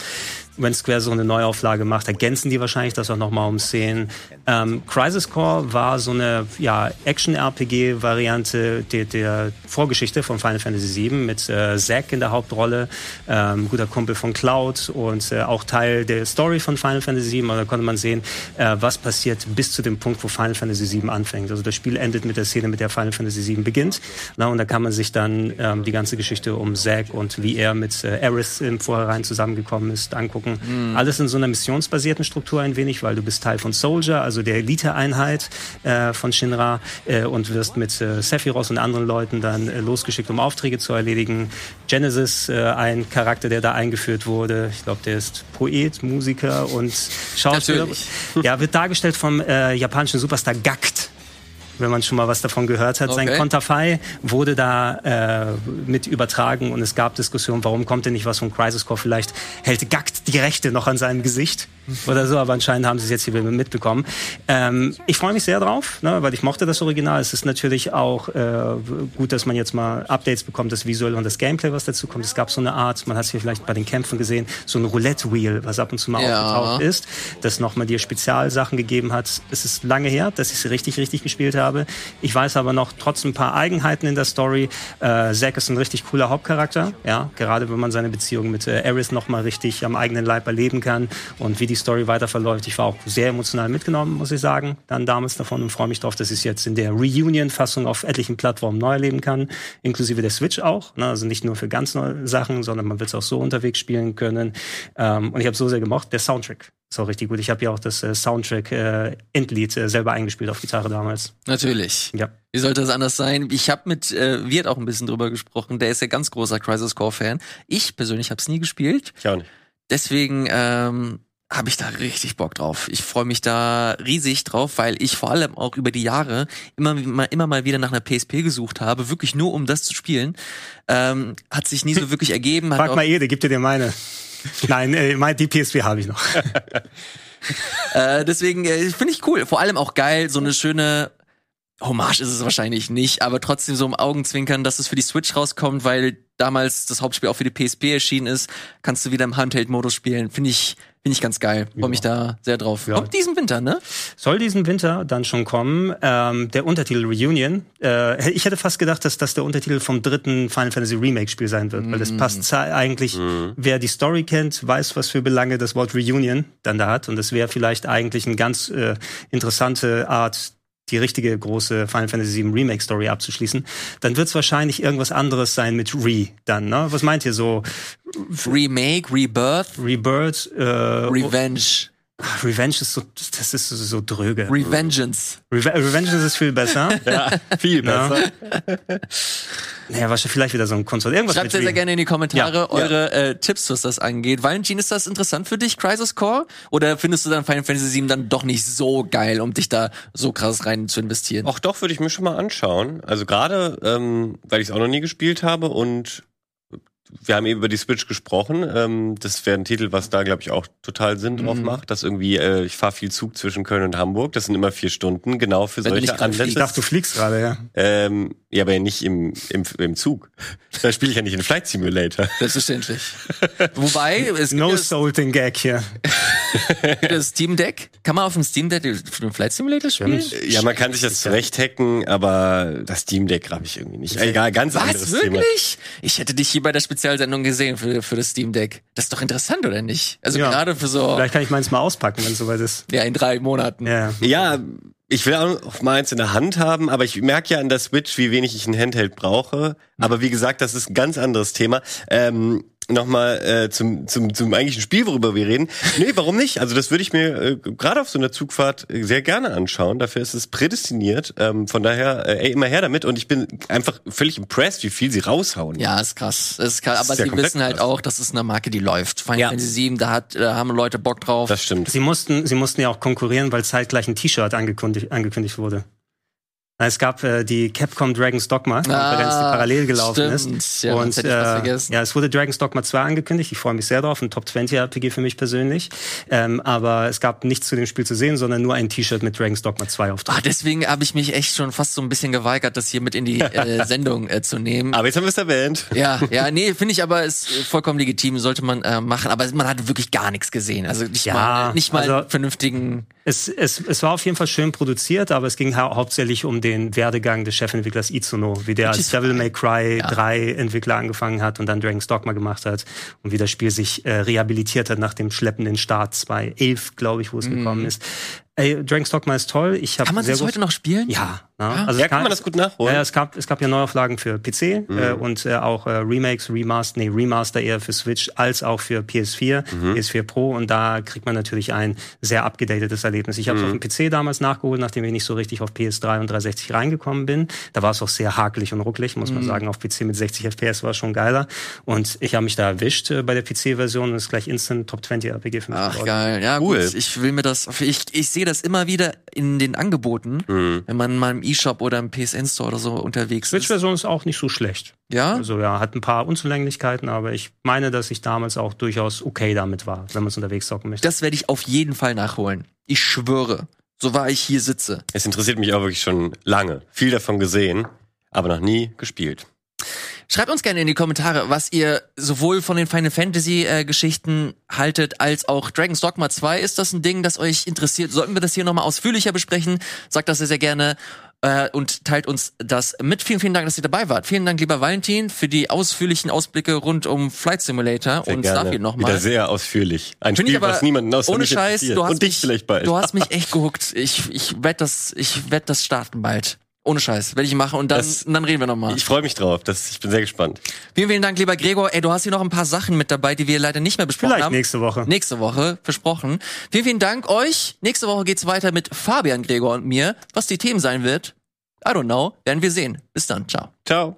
wenn Square so eine Neuauflage macht, ergänzen die wahrscheinlich das auch nochmal um Szenen. Ähm, Crisis Core war so eine ja, Action-RPG-Variante der, der Vorgeschichte von Final Fantasy VII mit äh, Zack in der Hauptrolle, ähm, guter Kumpel von Cloud und äh, auch Teil der Story von Final Fantasy VII. Und da konnte man sehen, äh, was passiert bis zu dem Punkt, wo Final Fantasy VII anfängt. Also das Spiel endet mit der Szene, mit der Final Fantasy VII beginnt. Na, und da kann man sich dann ähm, die ganze Geschichte um Zack und wie er mit äh, Aerith im Vorhinein zusammengekommen ist, angucken. Alles in so einer missionsbasierten Struktur ein wenig, weil du bist Teil von Soldier, also der Elite-Einheit äh, von Shinra äh, und wirst mit äh, Sephiroth und anderen Leuten dann äh, losgeschickt, um Aufträge zu erledigen. Genesis, äh, ein Charakter, der da eingeführt wurde. Ich glaube, der ist Poet, Musiker und Schauspieler. Natürlich. Ja, wird dargestellt vom äh, japanischen Superstar Gakt. Wenn man schon mal was davon gehört hat. Sein Okay. Konterfei wurde da äh, mit übertragen und es gab Diskussionen, warum kommt denn nicht was von Crisis Core? Vielleicht hält Gakt die Rechte noch an seinem Gesicht oder so, aber anscheinend haben sie es jetzt hier mitbekommen. Ähm, ich freue mich sehr drauf, ne, weil ich mochte das Original. Es ist natürlich auch äh, gut, dass man jetzt mal Updates bekommt, das Visuelle und das Gameplay, was dazu kommt. Es gab so eine Art, man hat es hier vielleicht bei den Kämpfen gesehen, so ein Roulette-Wheel, was ab und zu mal Ja. aufgetaucht ist, das nochmal dir Spezialsachen gegeben hat. Es ist lange her, dass ich es richtig, richtig gespielt habe. Ich weiß aber noch trotzdem ein paar Eigenheiten in der Story. Äh, Zack ist ein richtig cooler Hauptcharakter, ja, gerade wenn man seine Beziehung mit äh, Aerith nochmal richtig am eigenen Leib erleben kann und wie die Story weiter verläuft. Ich war auch sehr emotional mitgenommen, muss ich sagen, dann damals davon und freue mich darauf, dass ich es jetzt in der Reunion-Fassung auf etlichen Plattformen neu erleben kann, inklusive der Switch auch. Ne? Also nicht nur für ganz neue Sachen, sondern man wird es auch so unterwegs spielen können. Ähm, und ich habe so sehr gemocht. Der Soundtrack ist auch richtig gut. Ich habe ja auch das äh, Soundtrack äh, Endlied äh, selber eingespielt auf Gitarre damals. Natürlich. Ja. Wie sollte das anders sein? Ich habe mit äh, Wirt auch ein bisschen drüber gesprochen. Der ist ja ganz großer Crisis Core Fan. Ich persönlich habe es nie gespielt. Ich auch nicht. Deswegen ähm, habe ich da richtig Bock drauf. Ich freue mich da riesig drauf, weil ich vor allem auch über die Jahre immer mal, immer mal wieder nach einer PSP gesucht habe, wirklich nur um das zu spielen. Ähm, hat sich nie so wirklich ergeben. Frag mal Ede, gib dir dir meine. Nein, äh, die PSP habe ich noch. äh, deswegen äh, finde ich cool. Vor allem auch geil, so eine schöne Hommage ist es wahrscheinlich nicht, aber trotzdem so im Augenzwinkern, dass es für die Switch rauskommt, weil damals das Hauptspiel auch für die PSP erschienen ist, kannst du wieder im Handheld-Modus spielen. Finde ich, finde ich ganz geil. Freue mich da sehr drauf. Ja. Kommt diesen Winter, ne? Soll diesen Winter dann schon kommen. Ähm, der Untertitel Reunion. Äh, ich hätte fast gedacht, dass das der Untertitel vom dritten Final Fantasy Remake-Spiel sein wird, weil das passt za- eigentlich. Wer die Story kennt, weiß, was für Belange das Wort Reunion dann da hat. Und das wäre vielleicht eigentlich eine ganz äh, interessante Art, die richtige große Final Fantasy VII Remake Story abzuschließen, dann wird es wahrscheinlich irgendwas anderes sein mit Re dann, ne? Was meint ihr so? Remake, Rebirth, Rebirth, äh, Revenge, Ach, Revenge ist so, das ist so, so dröge. Revengeance. Reve Revenge ist viel besser. Ja, viel Ja. besser. naja, wahrscheinlich vielleicht wieder so ein Konsole. Irgendwas Schreibt sehr, sehr gerne in die Kommentare Ja. eure Äh, Tipps, was das angeht. Valentin, ist das interessant für dich, Crisis Core? Oder findest du dann Final Fantasy VII dann doch nicht so geil, um dich da so krass rein zu investieren? Auch doch würde ich mir schon mal anschauen. Also gerade, ähm, weil ich es auch noch nie gespielt habe und wir haben eben über die Switch gesprochen. Ähm, das wäre ein Titel, was da, glaube ich, auch total Sinn drauf Mhm. macht. Dass irgendwie, äh, ich fahre viel Zug zwischen Köln und Hamburg. Das sind immer vier Stunden, genau für solche Ich Anlässe. dachte, du fliegst gerade, ja. Ähm, ja, aber ja nicht im, im, im Zug. Da spiele ich ja nicht in Flight Simulator. Selbstverständlich. Wobei, es gibt No ja- Salting Gag hier. Das Steam Deck? Kann man auf dem Steam Deck den Flight Simulator spielen? Ja, man kann sich das zurechthacken, aber das Steam Deck habe ich irgendwie nicht. Egal, ganz Was, anderes Thema. wirklich? Ich hätte dich hier bei der Spezialsendung gesehen für, für das Steam Deck. Das ist doch interessant, oder nicht? Also Ja. gerade für so, Vielleicht kann ich meins mal auspacken, wenn es soweit ist. ja, in drei Monaten. Ja. Ja, ich will auch mal eins in der Hand haben, aber ich merke ja an der Switch, wie wenig ich ein Handheld brauche. Aber wie gesagt, das ist ein ganz anderes Thema. Ähm, Nochmal äh, zum, zum, zum eigentlichen Spiel, worüber wir reden. Nee, warum nicht? Also das würde ich mir äh, gerade auf so einer Zugfahrt äh, sehr gerne anschauen. Dafür ist es prädestiniert. Ähm, von daher, äh, ey, immer her damit. Und ich bin einfach völlig impressed, wie viel sie raushauen. Ja, ist krass. Ist krass. Aber ist ja sie wissen halt krass. auch, das ist eine Marke, die läuft. Final Ja. Fantasy 7, da, hat, da haben Leute Bock drauf. Das stimmt. Sie mussten, sie mussten ja auch konkurrieren, weil zeitgleich ein T-Shirt angekündigt, angekündigt wurde. Es gab äh, die Capcom Dragon's Dogma Konferenz, die Ah, parallel gelaufen stimmt. ist. Ja, und das hätte ich fast äh, ja, es wurde Dragon's Dogma 2 angekündigt. Ich freue mich sehr drauf. Ein Top 20 RPG für mich persönlich. Ähm, aber es gab nichts zu dem Spiel zu sehen, sondern nur ein T-Shirt mit Dragon's Dogma 2 auf. Ah, deswegen habe ich mich echt schon fast so ein bisschen geweigert, das hier mit in die äh, Sendung äh, zu nehmen. Aber jetzt haben wir es erwähnt. Ja, ja, nee, finde ich aber ist vollkommen legitim, sollte man äh, machen. Aber man hat wirklich gar nichts gesehen. Also nicht Ja, mal, nicht mal also- vernünftigen. Es, es, es war auf jeden Fall schön produziert, aber es ging hau hauptsächlich um den Werdegang des Chefentwicklers Itsuno, wie der als Devil May Cry 3 Entwickler angefangen hat und dann Dragon's Dogma gemacht hat und wie das Spiel sich äh, rehabilitiert hat nach dem schleppenden Start 2011, glaube ich, wo es gekommen ist. Ey, Dragon's Dogma ist toll. Ich hab Kann man sehr das heute noch spielen? Ja, ne? Ja? also Ja, kann man das gut nachholen? Ja, es gab, es gab ja Neuauflagen für PC äh, und äh, auch äh, Remakes, Remaster, nee, Remaster eher für Switch als auch für PS4, PS4 Pro und da kriegt man natürlich ein sehr abgedatetes Erlebnis. Ich habe es auf dem PC damals nachgeholt, nachdem ich nicht so richtig auf PS3 und 360 reingekommen bin. Da war es auch sehr hakelig und ruckelig, muss man sagen. Auf PC mit 60 FPS war es schon geiler und ich habe mich da erwischt äh, bei der PC-Version und ist gleich instant Top 20 RPG für mich Ach geworden. geil, ja Cool. gut. Ich will mir das, ich, ich sehe das immer wieder in den Angeboten, Mhm. wenn man mal im E-Shop oder im PSN Store oder so unterwegs ist. Switch-Version ist auch nicht so schlecht. Ja, Also ja, hat ein paar Unzulänglichkeiten, aber ich meine, dass ich damals auch durchaus okay damit war, wenn man es unterwegs zocken möchte. das werde ich auf jeden Fall nachholen. Ich schwöre. So war ich hier sitze. Es interessiert mich auch wirklich schon lange. Viel davon gesehen, aber noch nie gespielt. Schreibt uns gerne in die Kommentare, was ihr sowohl von den Final Fantasy äh, Geschichten haltet, als auch Dragon's Dogma 2. Ist das ein Ding, das euch interessiert? Sollten wir das hier nochmal ausführlicher besprechen? Sagt das sehr, sehr gerne äh, und teilt uns das mit. Vielen, vielen Dank, dass ihr dabei wart. Vielen Dank, lieber Valentin, für die ausführlichen Ausblicke rund um Flight Simulator Sehr und gerne. Starfield Wieder nochmal. sehr ausführlich. Ein Finde ich Spiel, aber was niemanden außer ohne Scheiß, du hast Und dich mich, vielleicht bald. Du hast mich echt gehuckt. Ich, ich werd das, ich werd das starten bald. Ohne Scheiß, werde ich machen und dann, Das- und dann reden wir nochmal. Ich freue mich drauf. Das, ich bin sehr gespannt. Vielen, vielen Dank, lieber Gregor. Ey, du hast hier noch ein paar Sachen mit dabei, die wir leider nicht mehr besprochen Vielleicht haben. nächste Woche. Nächste Woche, versprochen. Vielen, vielen Dank euch. Nächste Woche geht's weiter mit Fabian, Gregor und mir. Was die Themen sein wird, I don't know, werden wir sehen. Bis dann, ciao. Ciao.